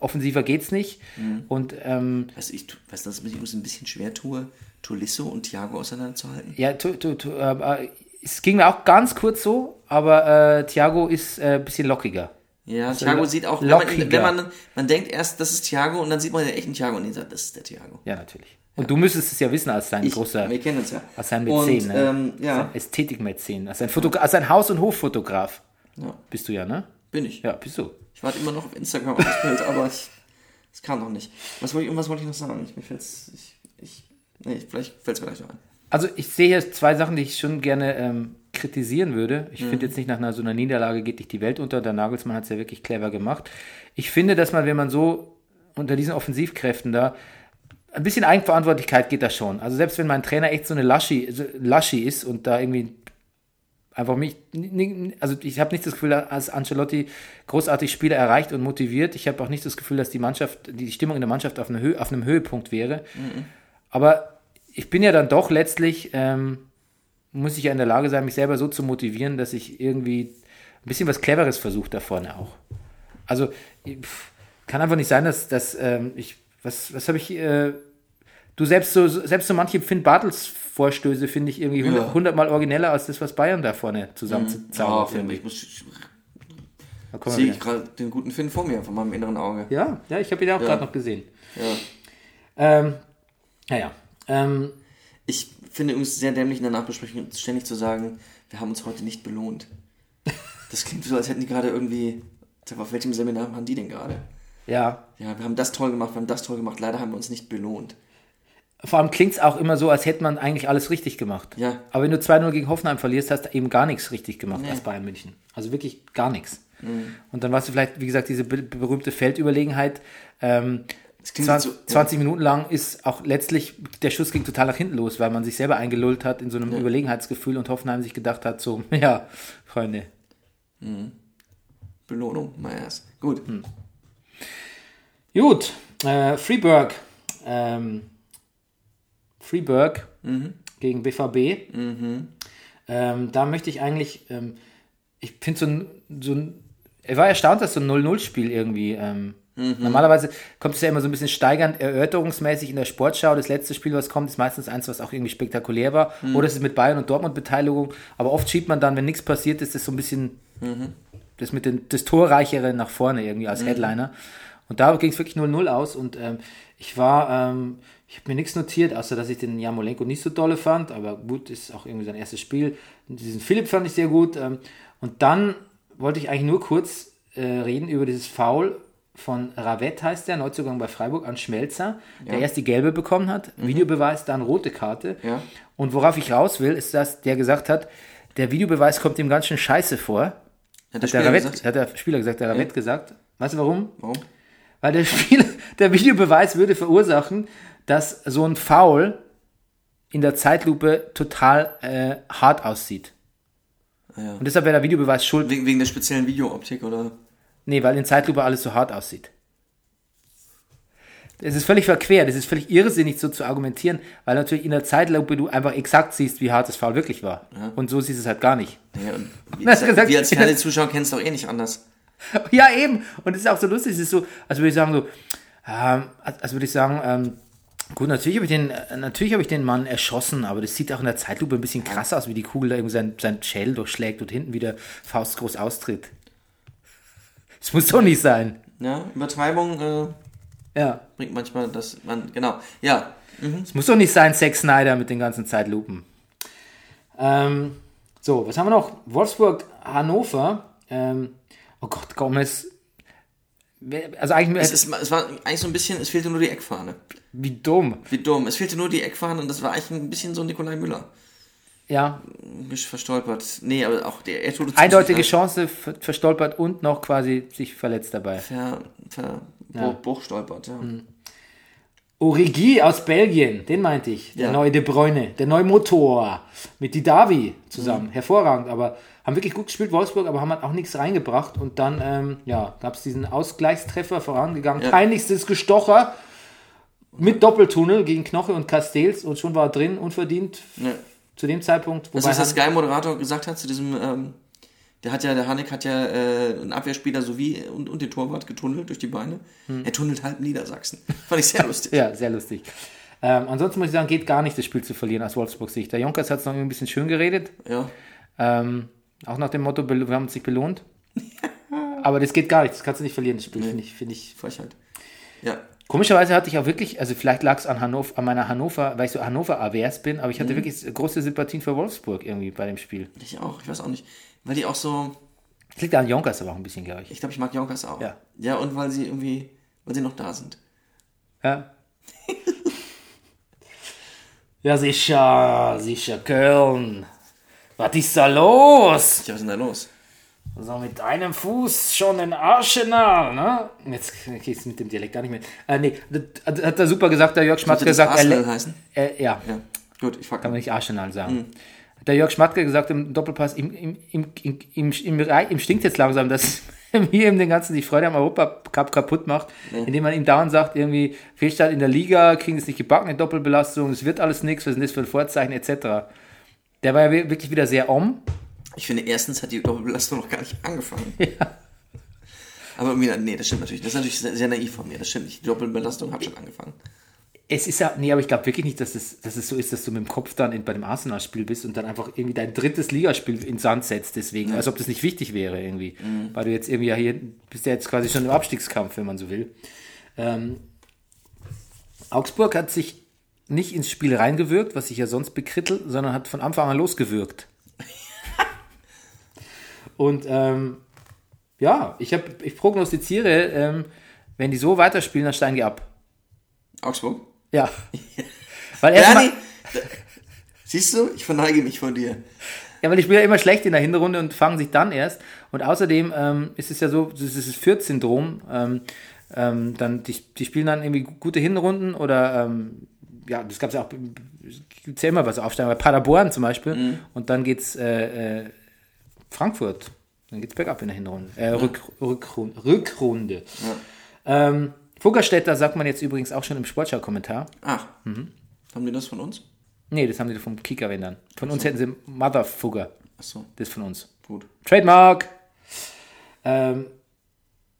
offensiver geht's nicht. Und ähm, Weißt du, ich du, dass ich mir ein bisschen schwer tue, Tolisso und Thiago auseinanderzuhalten? ja, tu, tu, tu, äh, es ging mir auch ganz kurz so, aber äh, Thiago ist äh, ein bisschen lockiger. Ja, So Thiago sieht auch, wenn man, lockiger. wenn man, man denkt erst, das ist Thiago und dann sieht man den echten Thiago und den sagt, das ist der Thiago. Ja, natürlich. Und du müsstest es ja wissen als dein Ich, großer, wir kennen uns ja. als ein Mäzen, und, ne? ähm, ja, Als ein Ästhetikmäzen, als ein, Fotogra als ein Haus- und Hoffotograf. ja, Bist du ja, ne? bin ich. Ja, bist du. Ich warte immer noch auf Instagram auf das Bild, aber ich, es kam noch nicht. Was wollte ich, irgendwas wollte ich noch sagen? Ich, mir fällt's, ich, ich, nee, vielleicht fällt es mir gleich noch ein. Also ich sehe hier zwei Sachen, die ich schon gerne ähm, kritisieren würde. Ich Mhm. finde jetzt nicht nach einer so einer Niederlage geht nicht die Welt unter. Der Nagelsmann hat es ja wirklich clever gemacht. Ich finde, dass man, wenn man so unter diesen Offensivkräften da ein bisschen Eigenverantwortlichkeit geht da schon. Also selbst wenn mein Trainer echt so eine Laschi, Laschi ist und da irgendwie einfach mich, also ich habe nicht das Gefühl, dass Ancelotti großartig Spieler erreicht und motiviert. Ich habe auch nicht das Gefühl, dass die Mannschaft, die Stimmung in der Mannschaft auf, Höhe, auf einem Höhepunkt wäre. Aber ich bin ja dann doch letztlich, ähm, muss ich ja in der Lage sein, mich selber so zu motivieren, dass ich irgendwie ein bisschen was Cleveres versuche da vorne auch. Also pff, kann einfach nicht sein, dass, dass ähm, ich, was, was habe ich, äh, du selbst so, selbst so manche Finn Bartels Vorstöße finde ich irgendwie Ja. hundertmal origineller als das, was Bayern da vorne zusammenzaubert, Ja, finde ich muss, sehe ich gerade den guten Finn vor mir, von meinem inneren Auge. Ja, ja, ich habe ihn ja auch Ja. gerade noch gesehen. Ja. Ähm, naja, ähm, Ich finde übrigens sehr dämlich in der Nachbesprechung ständig zu sagen, wir haben uns heute nicht belohnt. (laughs) Das klingt so, als hätten die gerade irgendwie, auf welchem Seminar waren die denn gerade? ja, Ja, wir haben das toll gemacht, wir haben das toll gemacht, leider haben wir uns nicht belohnt. Vor allem klingt es auch immer so, als hätte man eigentlich alles richtig gemacht. Ja. Aber wenn du 2-0 gegen Hoffenheim verlierst, hast du eben gar nichts richtig gemacht Nee. als Bayern München. Also wirklich gar nichts. Und dann warst du vielleicht, wie gesagt, diese be berühmte Feldüberlegenheit. Ähm, Das klingt 20, so- 20 Minuten lang ist auch letztlich, der Schuss ging total nach hinten los, weil man sich selber eingelullt hat in so einem Überlegenheitsgefühl und Hoffenheim sich gedacht hat, so, (laughs) ja, Freunde. Belohnung, my ass. Gut. Hm. Gut, äh, Freeburg. Ähm, Freeburg gegen BVB. Ähm, da möchte ich eigentlich, ähm, ich finde so ein, so ein, ich war erstaunt, dass so ein 0-0-Spiel irgendwie, ähm, normalerweise kommt es ja immer so ein bisschen steigernd, erörterungsmäßig in der Sportschau. Das letzte Spiel, was kommt, ist meistens eins, was auch irgendwie spektakulär war. Oder es ist mit Bayern und Dortmund Beteiligung. Aber oft schiebt man dann, wenn nichts passiert ist, das so ein bisschen das mit den, das Torreichere nach vorne irgendwie als Headliner. Und da ging es wirklich 0-0 aus und ähm, ich war, ähm, ich habe mir nichts notiert, außer dass ich den Jamolenko nicht so dolle fand, aber gut, ist auch irgendwie sein erstes Spiel. Diesen Philipp fand ich sehr gut. Ähm, und dann wollte ich eigentlich nur kurz äh, reden über dieses Foul von Ravet, heißt der, Neuzugang bei Freiburg, an Schmelzer, der erst die gelbe bekommen hat, Videobeweis, dann rote Karte. Ja. Und worauf ich raus will, ist, dass der gesagt hat, der Videobeweis kommt ihm ganz schön scheiße vor. Hat der Spieler Ravet, gesagt? hat der Spieler gesagt, der Ravet gesagt. Weißt du warum? Warum? Weil der Spieler, (laughs) der Videobeweis würde verursachen, dass so ein Foul in der Zeitlupe total äh, hart aussieht. Ja. Und deshalb wäre der Videobeweis schuld. Wegen, wegen der speziellen Videooptik oder? Nee, weil in Zeitlupe alles so hart aussieht. Es ist völlig verquert, es ist völlig irrsinnig so zu argumentieren, weil natürlich in der Zeitlupe du einfach exakt siehst, wie hart das Foul wirklich war. Und so siehst es halt gar nicht. Ja, und (laughs) du gesagt- wir als Fernsehzuschauer kennen es doch eh nicht anders. (laughs) Ja, eben. Und es ist auch so lustig. Es ist so, als würde ich sagen, so, ähm, als als würde ich sagen, ähm, gut, natürlich habe ich den, äh, natürlich habe ich den Mann erschossen, aber das sieht auch in der Zeitlupe ein bisschen krass aus, wie die Kugel da irgendwie sein, sein Schädel durchschlägt und hinten wieder faustgroß austritt. Das muss doch nicht sein. Ja, Übertreibung äh, Ja. bringt manchmal das, man, genau, ja. Es muss doch nicht sein, Zack Snyder mit den ganzen Zeitlupen. Ähm, so, was haben wir noch? Wolfsburg, Hannover. Ähm, oh Gott, Gomez. Also eigentlich, Es, ist, es war eigentlich so ein bisschen, es fehlte nur die Eckfahne. Wie dumm. Wie dumm. Es fehlte nur die Eckfahne und das war eigentlich ein bisschen so Nikolai Müller. Ja, bisschen verstolpert. Nee, aber auch der, er tut eindeutige Chance ver verstolpert und noch quasi sich verletzt dabei. Ver, ver, Ja. Bruch, Bruchstolpert, ja. Origi aus Belgien, den meinte ich. Der Ja. neue De Bruyne, der neue Motor mit Didavi zusammen. Hervorragend, aber haben wirklich gut gespielt, Wolfsburg, aber haben halt auch nichts reingebracht. Und dann, ähm, ja, gab es diesen Ausgleichstreffer vorangegangen. Ja. Peinlichstes Gestocher mit Doppeltunnel gegen Knoche und Castells und schon war er drin, unverdient ja. zu dem Zeitpunkt. Das, was der Sky-Moderator gesagt hat zu diesem, ähm, der hat ja, der Hanek hat ja äh, einen Abwehrspieler sowie und, und den Torwart getunnelt durch die Beine. Er tunnelt halb Niedersachsen. (laughs) Fand ich sehr (laughs) lustig. Hm. Ja, sehr lustig. Ähm, ansonsten muss ich sagen, geht gar nicht, das Spiel zu verlieren aus Wolfsburg Sicht. Der Jonkers hat es noch ein bisschen schön geredet. Ja. Ähm, auch nach dem Motto, wir haben uns nicht belohnt. (laughs) Aber das geht gar nicht, das kannst du nicht verlieren, das Spiel, finde ich, finde ich. Frechheit. Ja. Komischerweise hatte ich auch wirklich, also vielleicht lag es an, Hannover, an meiner Hannover, weil ich so Hannover-avers bin, aber ich hatte wirklich große Sympathien für Wolfsburg irgendwie bei dem Spiel. Ich auch, ich weiß auch nicht. Weil die auch so, Das liegt an Jonkers aber auch ein bisschen, glaube ich. ich glaube, ich mag Jonkers auch. Ja. Ja, und weil sie irgendwie, weil sie noch da sind. Ja. (laughs) ja, sicher, sicher, Köln. Was ist da los? Tja, was ist denn da los? So mit einem Fuß schon in Arsenal, ne? Jetzt geht's mit dem Dialekt gar nicht mehr. Äh, nee, das hat- er super gesagt, der Jörg Schmatke gesagt, er, Arsenal le- heißen? äh, ja, Ja. Gut, ich frag kann man nicht Arsenal sagen. Hat der Jörg Schmatke gesagt im Doppelpass, ihm, ihm, ihm, ihm, ihm, ihm, ihm stinkt jetzt langsam, dass (laughs) mir ihm den ganzen die Freude am Europacup kaputt macht, indem man ihm dauernd sagt, irgendwie Fehlstart in der Liga, kriegen es nicht gebacken, eine Doppelbelastung, es wird alles nichts, was ist denn das für ein Vorzeichen, etc. Der war ja wi- wirklich wieder sehr om. Ich finde, erstens hat die Doppelbelastung noch gar nicht angefangen. (laughs) Aber irgendwie, nee, das stimmt natürlich. Das ist natürlich sehr, sehr naiv von mir. Das stimmt nicht. Die Doppelbelastung hat schon angefangen. Es ist ja, nee, aber ich glaube wirklich nicht, dass es, dass es so ist, dass du mit dem Kopf dann in, bei dem Arsenal-Spiel bist und dann einfach irgendwie dein drittes Ligaspiel in Sand setzt, deswegen, als ob das nicht wichtig wäre irgendwie. Weil du jetzt irgendwie ja hier, bist ja jetzt quasi schon im Abstiegskampf, wenn man so will. Ähm, Augsburg hat sich nicht ins Spiel reingewirkt, was ich ja sonst bekrittel, sondern hat von Anfang an losgewirkt. Und ähm, ja, ich, hab, ich prognostiziere, ähm, wenn die so weiterspielen, dann steigen die ab. Augsburg? Ja. (laughs) Weil erstmal, Bernie! Siehst du, ich verneige mich vor dir. ja, weil die spielen ja immer schlecht in der Hinrunde und fangen sich dann erst. Und außerdem ähm, ist es ja so, das ist das Fürth-Syndrom. Ähm, ähm, dann die, die spielen dann irgendwie gute Hinrunden oder ähm, ja, das gab es ja auch, gibt ja immer was aufsteigen, bei Paderborn zum Beispiel. Und dann geht's äh, äh, Frankfurt. Dann geht's bergab in der Hinrunde. Äh, Rück, Rückrunde. Rückrunde. Ähm, Fuggerstädter sagt man jetzt übrigens auch schon im Sportschau-Kommentar. Ach, haben die das von uns? Nee, das haben die vom Kicker, wenn dann. Von uns hätten sie Motherfugger. Achso, Das ist von uns. gut. Trademark! Ähm,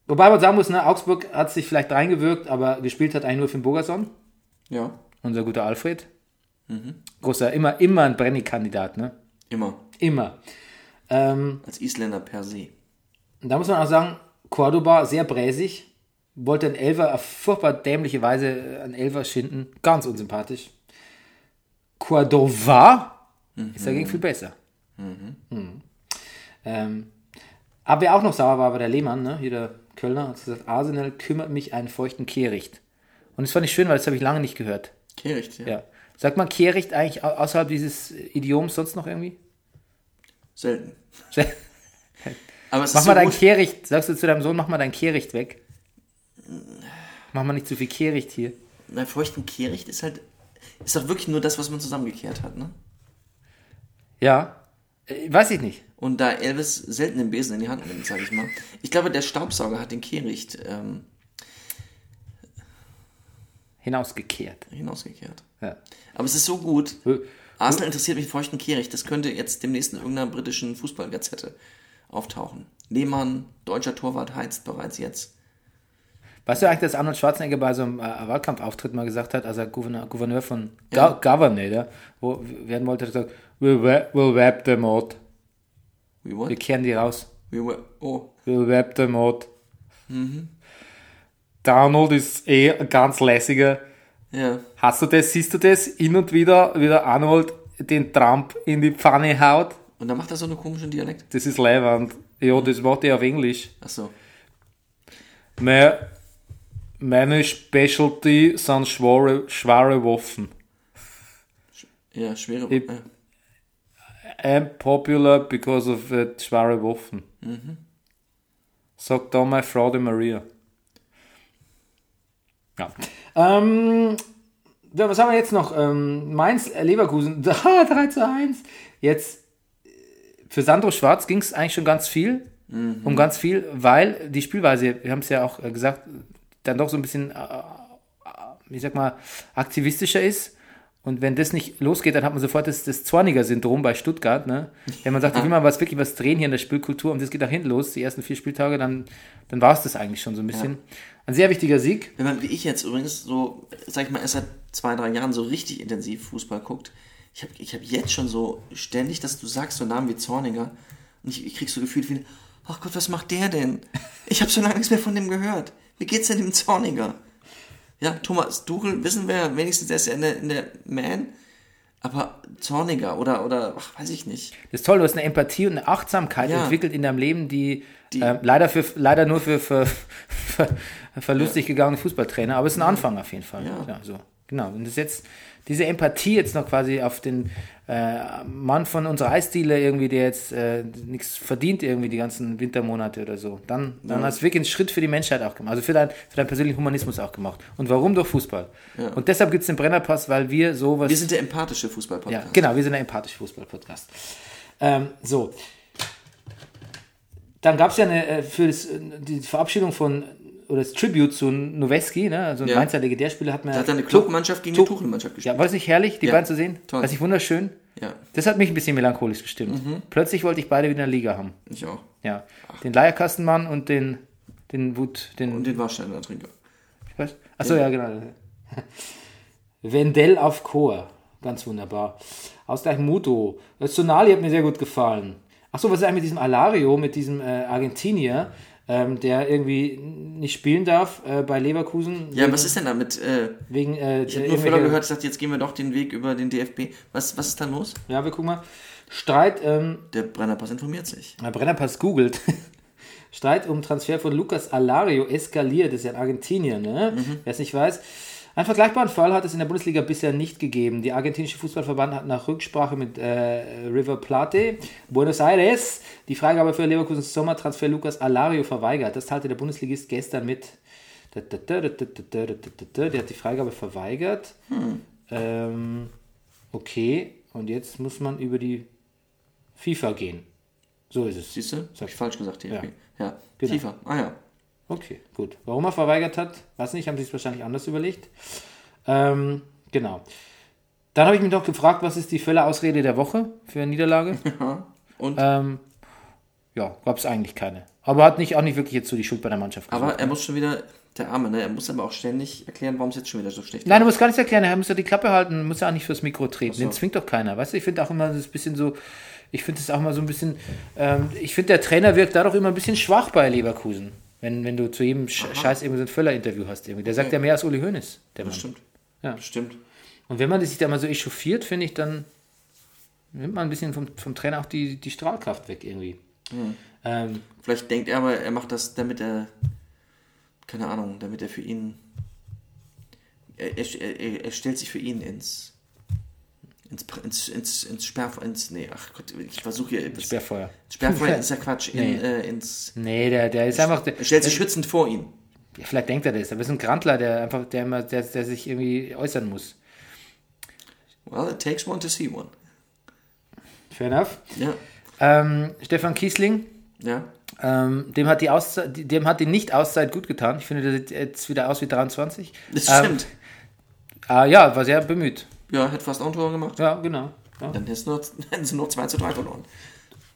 wobei man sagen muss, ne, Augsburg hat sich vielleicht reingewirkt, aber gespielt hat eigentlich nur für den Bogerson, Ja, unser guter Alfred. Großer, immer, immer ein Brenny-Kandidat, ne? immer. Immer. Ähm, Als Isländer per se. Da muss man auch sagen, Cordoba sehr bräsig, wollte einen Elfer auf furchtbar dämliche Weise äh, einen Elfer schinden, ganz unsympathisch. Cordova ist dagegen viel besser. Mhm. Ähm, aber wer auch noch sauer war, war der Lehmann, ne? hier der Kölner, hat gesagt, Arsenal kümmert mich einen feuchten Kehricht. Und das fand ich schön, weil das habe ich lange nicht gehört. Kehricht, ja. Ja. Sagt man Kehricht eigentlich au- außerhalb dieses Idioms sonst noch irgendwie? Selten. (laughs) Aber es Mach ist mal so dein gut. Kehricht, sagst du zu deinem Sohn, mach mal dein Kehricht weg. Mach mal nicht zu viel Kehricht hier. Bei feuchten Kehricht ist halt, ist doch wirklich nur das, was man zusammengekehrt hat, ne? Ja, äh, weiß ich nicht. Und da Elvis selten den Besen in die Hand nimmt, sage ich mal. Ich glaube, der Staubsauger hat den Kehricht ähm, Hinausgekehrt. hinausgekehrt. Ja. Aber es ist so gut. Arsenal interessiert mich feuchten Kehricht. Das könnte jetzt demnächst in irgendeiner britischen Fußballgazette auftauchen. Lehmann, deutscher Torwart, heizt bereits jetzt. Weißt du eigentlich, dass Arnold Schwarzenegger bei so einem äh, Wahlkampfauftritt mal gesagt hat, als er Gouverneur, Gouverneur von Go Governor, ja, wo werden wollte, hat er gesagt, we'll, we'll wrap them out. We what? Wir kehren die raus. We were, oh, We'll wrap them out. Der Arnold ist eh ein ganz lässiger. Ja. Hast du das, siehst du das? Hin und wieder, wie der Arnold den Trump in die Pfanne haut. Und dann macht er so einen komischen Dialekt. Das ist leiwand. Ja, das macht er auf Englisch. Achso. Me- Meine Specialty sind schwere, schwere Waffen. Ja, schwere. Ja. I'm popular because of the schwere Waffen. Sagt da meine Frau die Maria. Ja. Ähm, ja, was haben wir jetzt noch? Ähm, Mainz, äh, Leverkusen, (laughs) da, 3 zu 1. Jetzt, äh, für Sandro Schwarz ging es eigentlich schon ganz viel. Um ganz viel, weil die Spielweise, wir haben es ja auch äh, gesagt, dann doch so ein bisschen, ich sag mal, aktivistischer ist. Und wenn das nicht losgeht, dann hat man sofort das, das Zorniger-Syndrom bei Stuttgart. Ne? Wenn man sagt, ich will mal was, wirklich was drehen hier in der Spielkultur und das geht nach hinten los, die ersten vier Spieltage, dann, dann war es das eigentlich schon so ein bisschen. Ein sehr wichtiger Sieg. Wenn man, wie ich jetzt übrigens, so, sag ich mal, erst seit zwei, drei Jahren so richtig intensiv Fußball guckt, ich habe ich hab jetzt schon so ständig, dass du sagst, so Namen wie Zorniger, und ich, ich krieg so gefühlt wie, ach Gott, was macht der denn? Ich habe so lange nichts mehr von dem gehört. Wie geht's denn dem Zorniger? Ja, Thomas Tuchel, wissen wir wenigstens, der ist ja in der, in der Man, aber Zorniger oder, oder, ach, weiß ich nicht. Das ist toll, du hast eine Empathie und eine Achtsamkeit Ja. entwickelt in deinem Leben, die, Die- ähm, leider, für, leider nur für, für, für, für lustig gegangene Fußballtrainer, aber es ist ein Anfang auf jeden Fall. Ja. so. Genau. Und das jetzt, diese Empathie jetzt noch quasi auf den äh, Mann von unserer Eisdiele irgendwie, der jetzt äh, nichts verdient irgendwie die ganzen Wintermonate oder so, dann, dann hast du wirklich einen Schritt für die Menschheit auch gemacht, also für, dein, für deinen persönlichen Humanismus auch gemacht. Und warum durch Fußball? Und deshalb gibt es den Brennerpass, weil wir sowas... Wir sind der empathische Ja, Fußball-Podcast. genau, wir sind ein empathischer Fußball-Podcast. Ähm, so. Dann gab es ja eine, äh, für das, äh, die Verabschiedung von, oder das Tribute zu Noweski, ne? also ein Ja. Mainzer Legendärspieler, hat man Da hat eine Clubmannschaft gegen die Tuchelmannschaft gespielt. Ja, war es nicht herrlich, die Ja, beiden zu sehen? toll. War es nicht wunderschön? Ja, Das hat mich ein bisschen melancholisch gestimmt. Plötzlich wollte ich beide wieder in der Liga haben. ich auch. Ja. Den Leierkastenmann und den, den Wut, den, Und den Warsteiner Trinker. was? Achso, ja, genau. (laughs) Wendell auf Chor. Ganz wunderbar. Ausgleich Muto. Das Sonali hat mir sehr gut gefallen. Achso, was ist eigentlich mit diesem Alario, mit diesem äh, Argentinier, ähm, der irgendwie nicht spielen darf äh, bei Leverkusen? Ja, wegen, was ist denn damit? Äh, Wegen, äh, ich habe nur Völler gehört, sagt, jetzt gehen wir doch den Weg über den DFB. Was, was ist da los? Ja, wir gucken mal. Streit, ähm, Der Brennerpass informiert sich. Herr Brennerpass googelt. (laughs) Streit um Transfer von Lucas Alario eskaliert. Das ist ja ein Argentinier, ne? Wer es nicht weiß. Einen vergleichbaren Fall hat es in der Bundesliga bisher nicht gegeben. Die argentinische Fußballverband hat nach Rücksprache mit äh, River Plate, Buenos Aires, die Freigabe für Leverkusens Sommertransfer Lucas Alario verweigert. Das teilte der Bundesligist gestern mit. Der hat die Freigabe verweigert. Ähm, okay, und jetzt muss man über die FIFA gehen. So ist es. Siehst du? Das habe ich falsch gesagt, DFB. Ja. Genau. FIFA. Ah ja. Okay, gut. Warum er verweigert hat, weiß nicht, haben sie es wahrscheinlich anders überlegt. Ähm, genau. Dann habe ich mich noch gefragt, was ist die Völler-Ausrede der Woche für eine Niederlage? (laughs) Und, ähm, ja, gab es eigentlich keine. Aber hat nicht, auch nicht wirklich jetzt so die Schuld bei der Mannschaft gesucht. aber er muss schon wieder, der Arme, ne? Er muss aber auch ständig erklären, warum es jetzt schon wieder so schlecht Nein, du musst gar nichts erklären, er muss ja die Klappe halten, muss ja auch nicht fürs Mikro treten. Den zwingt doch keiner. Weißt du, ich finde auch immer das bisschen so, ich finde es auch mal so ein bisschen, ähm, ich finde der Trainer wirkt dadurch immer ein bisschen schwach bei Leverkusen. Wenn, wenn du zu jedem Sch Scheiß irgendwie so ein Völler-Interview hast. Irgendwie. Der sagt ja mehr als Uli Hoeneß. Der Mann. Stimmt. Ja. Stimmt. Und wenn man sich da mal so echauffiert, finde ich, dann nimmt man ein bisschen vom, vom Trainer auch die, die Strahlkraft weg irgendwie. Ähm, Vielleicht denkt er aber, er macht das, damit er, keine Ahnung, damit er für ihn, er, er, er, er stellt sich für ihn ins, ins, ins, ins, ins Sperr, ins, nee, ach Gott, ich versuche hier, ins Sperrfeuer. Sperrfeuer (laughs) ist ja Quatsch, in, Nee. äh, ins, Nee, der, der ist einfach. Der, er stellt sich schützend vor ihn. Ja, Vielleicht denkt er das, aber ist ein Grantler, der einfach, der immer, der, der sich irgendwie äußern muss. Well, it takes one to see one. Fair enough. Ja, Ähm, Stefan Kiesling, ja, ähm, dem hat die Auszeit, dem hat die Nicht-Auszeit gut getan. Ich finde, der sieht jetzt wieder aus wie 23. das Ähm, stimmt. Ah, ja, war sehr bemüht. Ja, hätte fast auch ein Tor gemacht. Ja, genau. Ja. Dann (laughs) hätten sie nur 2 zu 3 verloren.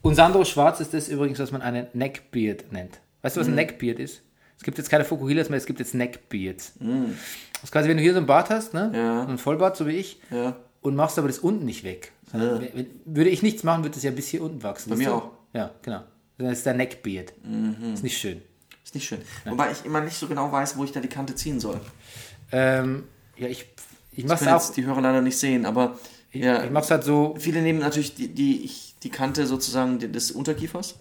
Und Sandro Schwarz ist das übrigens, was man einen Neckbeard nennt. Weißt du, was ein Neckbeard ist? Es gibt jetzt keine Fokuhilas mehr, es gibt jetzt Neckbeards. Das ist quasi, wenn du hier so einen Bart hast, ne? Ja. So einen Vollbart, so wie ich, Ja, und machst aber das unten nicht weg. Wenn- wenn- Würde ich nichts machen, würde das ja bis hier unten wachsen. Bei siehst mir auch. Ja, genau. Das ist der Neckbeard. Ist nicht schön. ist nicht schön. Wobei ich immer nicht so genau weiß, wo ich da die Kante ziehen soll. Ähm, ja, ich, ich mach's können auch. jetzt die Hörer leider nicht sehen, aber ja, Ich mach's halt so. viele nehmen natürlich die, die, ich- die Kante sozusagen des Unterkiefers.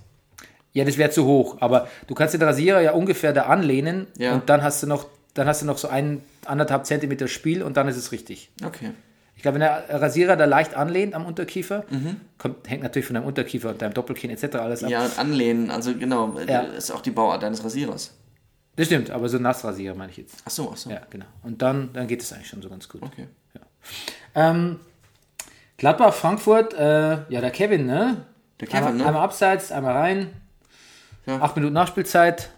Ja, das wäre zu hoch. Aber du kannst den Rasierer ja ungefähr da anlehnen Ja. und dann hast du noch, dann hast du noch so einen anderthalb Zentimeter Spiel und dann ist es richtig. Okay. Ich glaube, wenn der Rasierer da leicht anlehnt am Unterkiefer, kommt, hängt natürlich von deinem Unterkiefer und deinem Doppelkinn etc. alles ab. Ja, anlehnen, also genau, Ja. das ist auch die Bauart deines Rasierers. Das stimmt, aber so Nassrasierer meine ich jetzt. Ach so, ach so. Ja, genau. Und dann, dann geht es eigentlich schon so ganz gut. Okay. Ähm, Gladbach, Frankfurt, äh, ja, der Kevin, ne? Der Kevin, einmal, ne? Einmal abseits, einmal rein. Ja. Acht Minuten Nachspielzeit.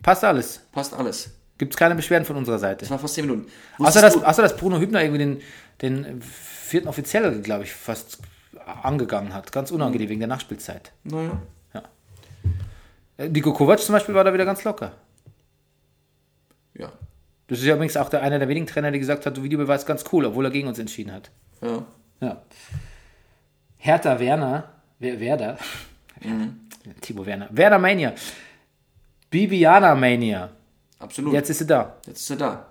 Passt alles. Passt alles. Gibt es keine Beschwerden von unserer Seite. Das war fast 10 Minuten. Außer dass, außer dass Bruno Hübner irgendwie den, den vierten Offiziellen, glaube ich, fast angegangen hat. Ganz unangenehm wegen der Nachspielzeit. Naja. Äh, Niko Kovac zum Beispiel war da wieder ganz locker. Ja. Das ist ja übrigens auch der, einer der wenigen Trainer, der gesagt hat, so Videobeweis ganz cool, obwohl er gegen uns entschieden hat. Ja. Ja. Hertha Werner, Wer, Werder, (laughs) Timo Werner, Werder Mania, Bibiana Mania. Absolut. Jetzt ist sie da. Jetzt ist er da.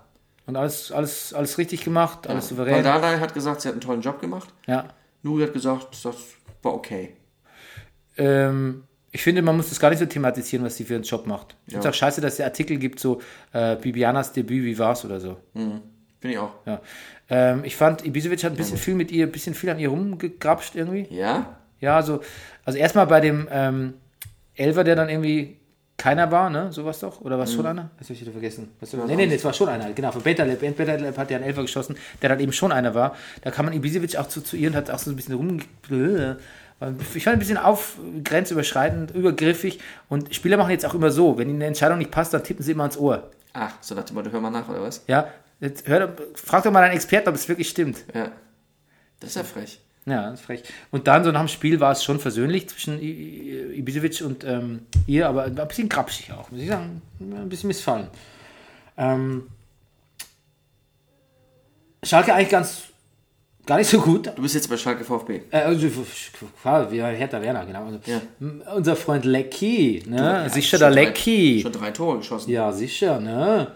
Und alles, alles, alles richtig gemacht, alles souverän. Paldadei hat gesagt, sie hat einen tollen Job gemacht. Ja. Nuri hat gesagt, das war okay. Ähm, ich finde, man muss das gar nicht so thematisieren, was sie für einen Job macht. Ich finde es Ja. auch scheiße, dass es Artikel gibt, so äh, Bibianas Debüt, wie war's oder so. Finde ich auch. Ja. Ähm, ich fand, Ibisevic hat ein bisschen viel mit ihr, ein bisschen viel an ihr rumgegrapscht irgendwie. Ja? Ja, also, also erstmal bei dem ähm, Elfer, der dann irgendwie keiner war, ne? Sowas doch? Oder war es schon einer? Das habe ich wieder vergessen. Was nee, nee, nee, es war schon einer. Genau, von Betaleb. Betaleb hat ja einen Elfer geschossen, der dann eben schon einer war. Da kam man Ibisevic auch zu, zu ihr und hat auch so ein bisschen rum. Ich fand ein bisschen auf, grenzüberschreitend, übergriffig. Und Spieler machen jetzt auch immer so, wenn ihnen eine Entscheidung nicht passt, dann tippen sie immer ans Ohr. Ach, so nach dem Motto, hör mal nach, oder was? Ja, jetzt hör, frag doch mal einen Experten, ob es wirklich stimmt. Ja. Das ist ja frech. Ja, das ist frech. Und dann so nach dem Spiel war es schon versöhnlich zwischen Ibisevic und ähm, ihr, aber ein bisschen krapschig auch, muss ich sagen. Ein bisschen missfallen. Ähm, Schalke eigentlich ganz, gar nicht so gut. Du bist jetzt bei Schalke VfB. Äh, also, wir Hertha Werner, genau. Also, Ja. Unser Freund Lecky, ne? Ja, sicher der Lecky. Schon drei Tore geschossen. Ja, sicher, ne?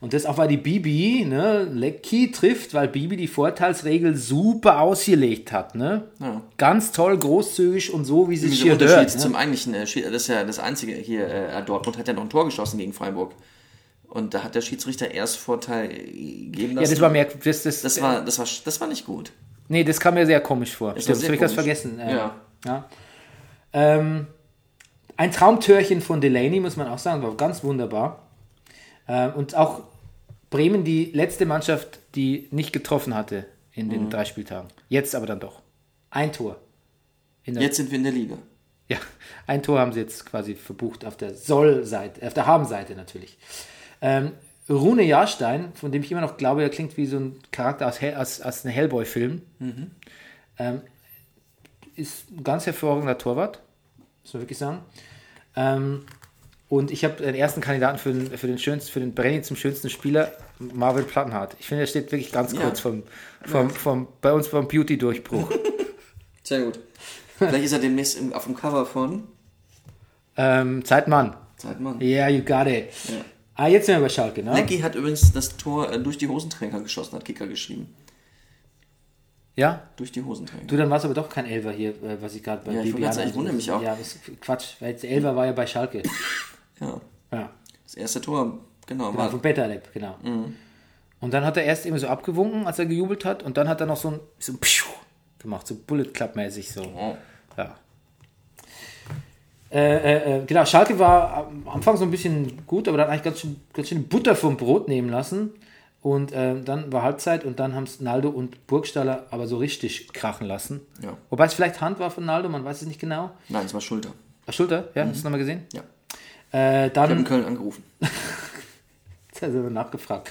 Und das auch, weil die Bibi, ne, Lecky trifft, weil Bibi die Vorteilsregel super ausgelegt hat, ne? Ja. Ganz toll, großzügig und so, wie sie es hier Unterschied hört. Ne? zum eigentlichen, äh, das ist ja das Einzige hier, äh, Dortmund hat ja noch ein Tor geschossen gegen Freiburg. Und da hat der Schiedsrichter erst Vorteil gegeben Ja, lassen. das war mehr, das, das, das war, das war, das war nicht gut. nee, das kam mir sehr komisch vor. war Stimmt, habe ich das vergessen. Ähm, Ja. ja. Ähm, ein Traumtörchen von Delaney, muss man auch sagen, war ganz wunderbar. Ähm, und auch Bremen, die letzte Mannschaft, die nicht getroffen hatte in Mhm. den drei Spieltagen. Jetzt aber dann doch. Ein Tor. Jetzt sind wir in der Liga. Ja, ein Tor haben sie jetzt quasi verbucht auf der Soll-Seite, auf der Haben-Seite natürlich. Ähm, Rune Jahrstein, von dem ich immer noch glaube, er klingt wie so ein Charakter aus, Hell, aus, aus einem Hellboy-Film, ähm, ist ein ganz hervorragender Torwart, muss man wirklich sagen. Ähm, und ich habe den ersten Kandidaten für den, für den schönsten, für den Brenny zum schönsten Spieler, Marvin Plattenhardt. Ich finde, er steht wirklich ganz Ja. kurz vom, vom, vom, bei uns vom Beauty-Durchbruch. (laughs) Sehr gut. Vielleicht ist er demnächst auf dem Cover von ähm, Zeitmann. Zeitmann. Yeah, you got it. Ja. Ah, jetzt sind wir bei Schalke, ne? Lecky hat übrigens das Tor äh, durch die Hosenträger geschossen, hat Kicker geschrieben. Ja? Durch die Hosenträger. Du, dann war es aber doch kein Elfer hier, äh, was ich gerade bei Ja, ich gerade sagen, ich wundere mich auch. Ja, ist Quatsch, weil der Elfer war ja bei Schalke. (laughs) Ja. Ja, Das erste Tor, genau. genau, war, von Betterlab, genau. Mhm. Und dann hat er erst irgendwie so abgewunken, als er gejubelt hat, und dann hat er noch so ein, so ein gemacht, so Bullet Club-mäßig so. Oh. Ja. Äh, äh, äh, genau, Schalke war am Anfang so ein bisschen gut, aber dann eigentlich ganz schön, ganz schön Butter vom Brot nehmen lassen. Und äh, dann war Halbzeit und dann haben es Naldo und Burgstaller aber so richtig krachen lassen. Ja. Wobei es vielleicht Hand war von Naldo, man weiß es nicht genau. Nein, es war Schulter. Ach, Schulter, ja, hast du nochmal gesehen? Ja. Äh, Ich habe in dann, Köln angerufen. (laughs) jetzt hat er nachgefragt.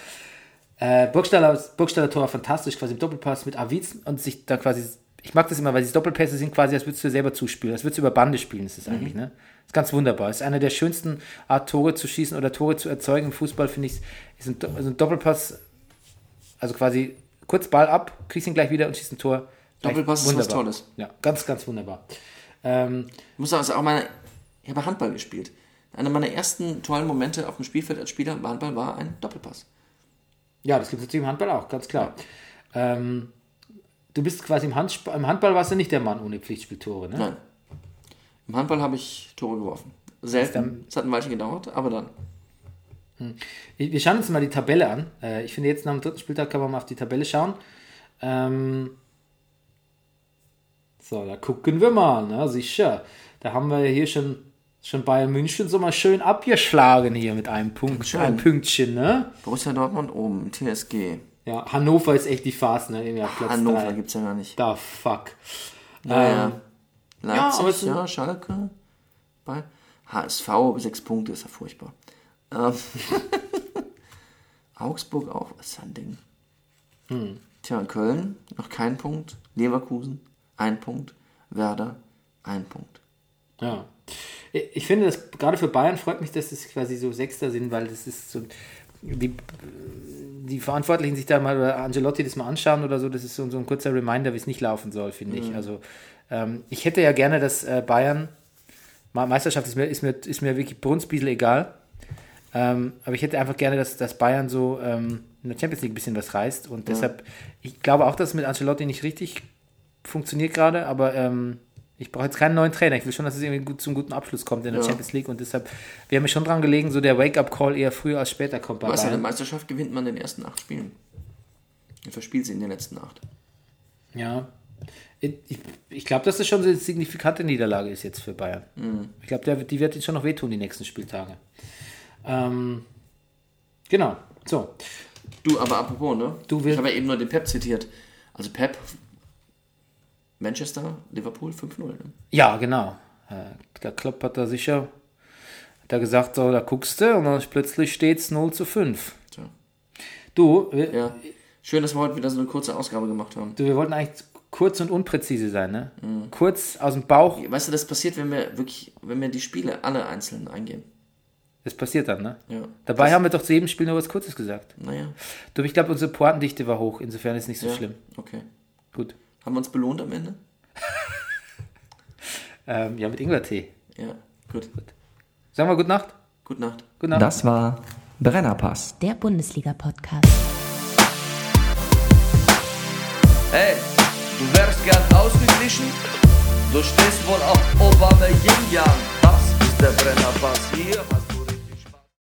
Äh, Burgstaller, Burgstaller Tor war fantastisch, quasi im Doppelpass mit Aviz und sich da quasi, ich mag das immer, weil diese Doppelpässe sind quasi, als würdest du selber zuspielen, als würdest du über Bande spielen, ist das eigentlich, ne? Ist ganz wunderbar. Ist eine der schönsten Art, Tore zu schießen oder Tore zu erzeugen im Fußball, finde ich, ist ein, also ein Doppelpass, also quasi kurz Ball ab, kriegst ihn gleich wieder und schießt ein Tor. Doppelpass ist was. Tolles. Ja, ganz, ganz wunderbar. Ähm, Ich muss sagen, also auch meine, ich habe Handball gespielt. Einer meiner ersten tollen Momente auf dem Spielfeld als Spieler im Handball war ein Doppelpass. Ja, das gibt es natürlich im Handball auch, ganz klar. Ähm, du bist quasi im, Handsp im Handball warst du nicht der Mann ohne Pflichtspieltore, ne? Nein. Im Handball habe ich Tore geworfen. Selten. Es hat ein Weilchen gedauert, aber dann. Wir wir schauen uns mal die Tabelle an. Äh, ich finde, jetzt nach dem dritten Spieltag kann man mal auf die Tabelle schauen. Ähm, so, da gucken wir mal, ne? sicher. Da haben wir hier schon, schon Bayern München so mal schön abgeschlagen hier mit einem Punkt, Schön. ein Pünktchen, ne? Borussia Dortmund oben, TSG. Ja, Hannover ist echt die Farce, ne? Auf Platz Hannover drei. gibt es ja gar nicht. Da fuck. Naja. Ähm, Leipzig, es ja, sind- Schalke. Bei HSV, sechs Punkte, ist ja furchtbar. Ähm, (laughs) Augsburg auch, was ist ein Ding. Hm. Tja, Köln noch kein Punkt. Leverkusen, ein Punkt. Werder, ein Punkt. Ja. Ich finde, dass gerade für Bayern freut mich, dass das quasi so Sechster sind, weil das ist so. Die, die Verantwortlichen sich da mal oder Angelotti das mal anschauen oder so, das ist so, so ein kurzer Reminder, wie es nicht laufen soll, finde ich. Also, ähm, ich hätte ja gerne, dass äh, Bayern, Me- Meisterschaft ist mir, ist mir, ist mir wirklich Brunsbiesel egal. Ähm, aber ich hätte einfach gerne, dass, dass Bayern so ähm, in der Champions League ein bisschen was reißt. Und deshalb, ich glaube auch, dass es mit Ancelotti nicht richtig funktioniert gerade, aber ähm, ich brauche jetzt keinen neuen Trainer. Ich will schon, dass es irgendwie gut, zum guten Abschluss kommt in der Ja. Champions League. Und deshalb wäre mir schon dran gelegen, so der Wake-up-Call eher früher als später kommt bei Weißt du, in der. Meisterschaft gewinnt man in den ersten acht Spielen. Und verspielt sie in den letzten acht. Ja. Ich, ich, ich glaube, dass das schon eine signifikante Niederlage ist jetzt für Bayern. Mhm. Ich glaube, die wird jetzt schon noch wehtun, die nächsten Spieltage. Ähm, genau. So. Du, aber apropos, ne? Du ich habe ja eben nur den Pep zitiert. Also Pep, Manchester, Liverpool 5-0. Ne? Ja, genau. Äh, Der Klopp hat da sicher hat er gesagt, so, da guckst du und dann plötzlich steht es 0 zu 5. Tja. Du, wir, Ja. Schön, dass wir heute wieder so eine kurze Ausgabe gemacht haben. du, wir wollten eigentlich kurz und unpräzise sein, ne? Kurz aus dem Bauch, Weißt du, das passiert, wenn wir wirklich, wenn wir die Spiele alle einzeln eingehen. das passiert dann, ne? Ja. Dabei haben wir doch zu jedem Spiel nur was Kurzes gesagt. Naja. Du, ich glaube, unsere Pointendichte war hoch, insofern ist es nicht so Ja. schlimm. Okay. Gut. Haben wir uns belohnt am Ende? (laughs) Ähm, ja, mit Ingwertee. Ja. Gut. Sagen wir Gute Nacht. Gute Nacht. Gute Nacht. Das war Brennerpass. Der Bundesliga-Podcast. Hey, du wärst gern ausgeglichen? Du stehst wohl auf Obama Yin Yang. Das ist der Brennerpass.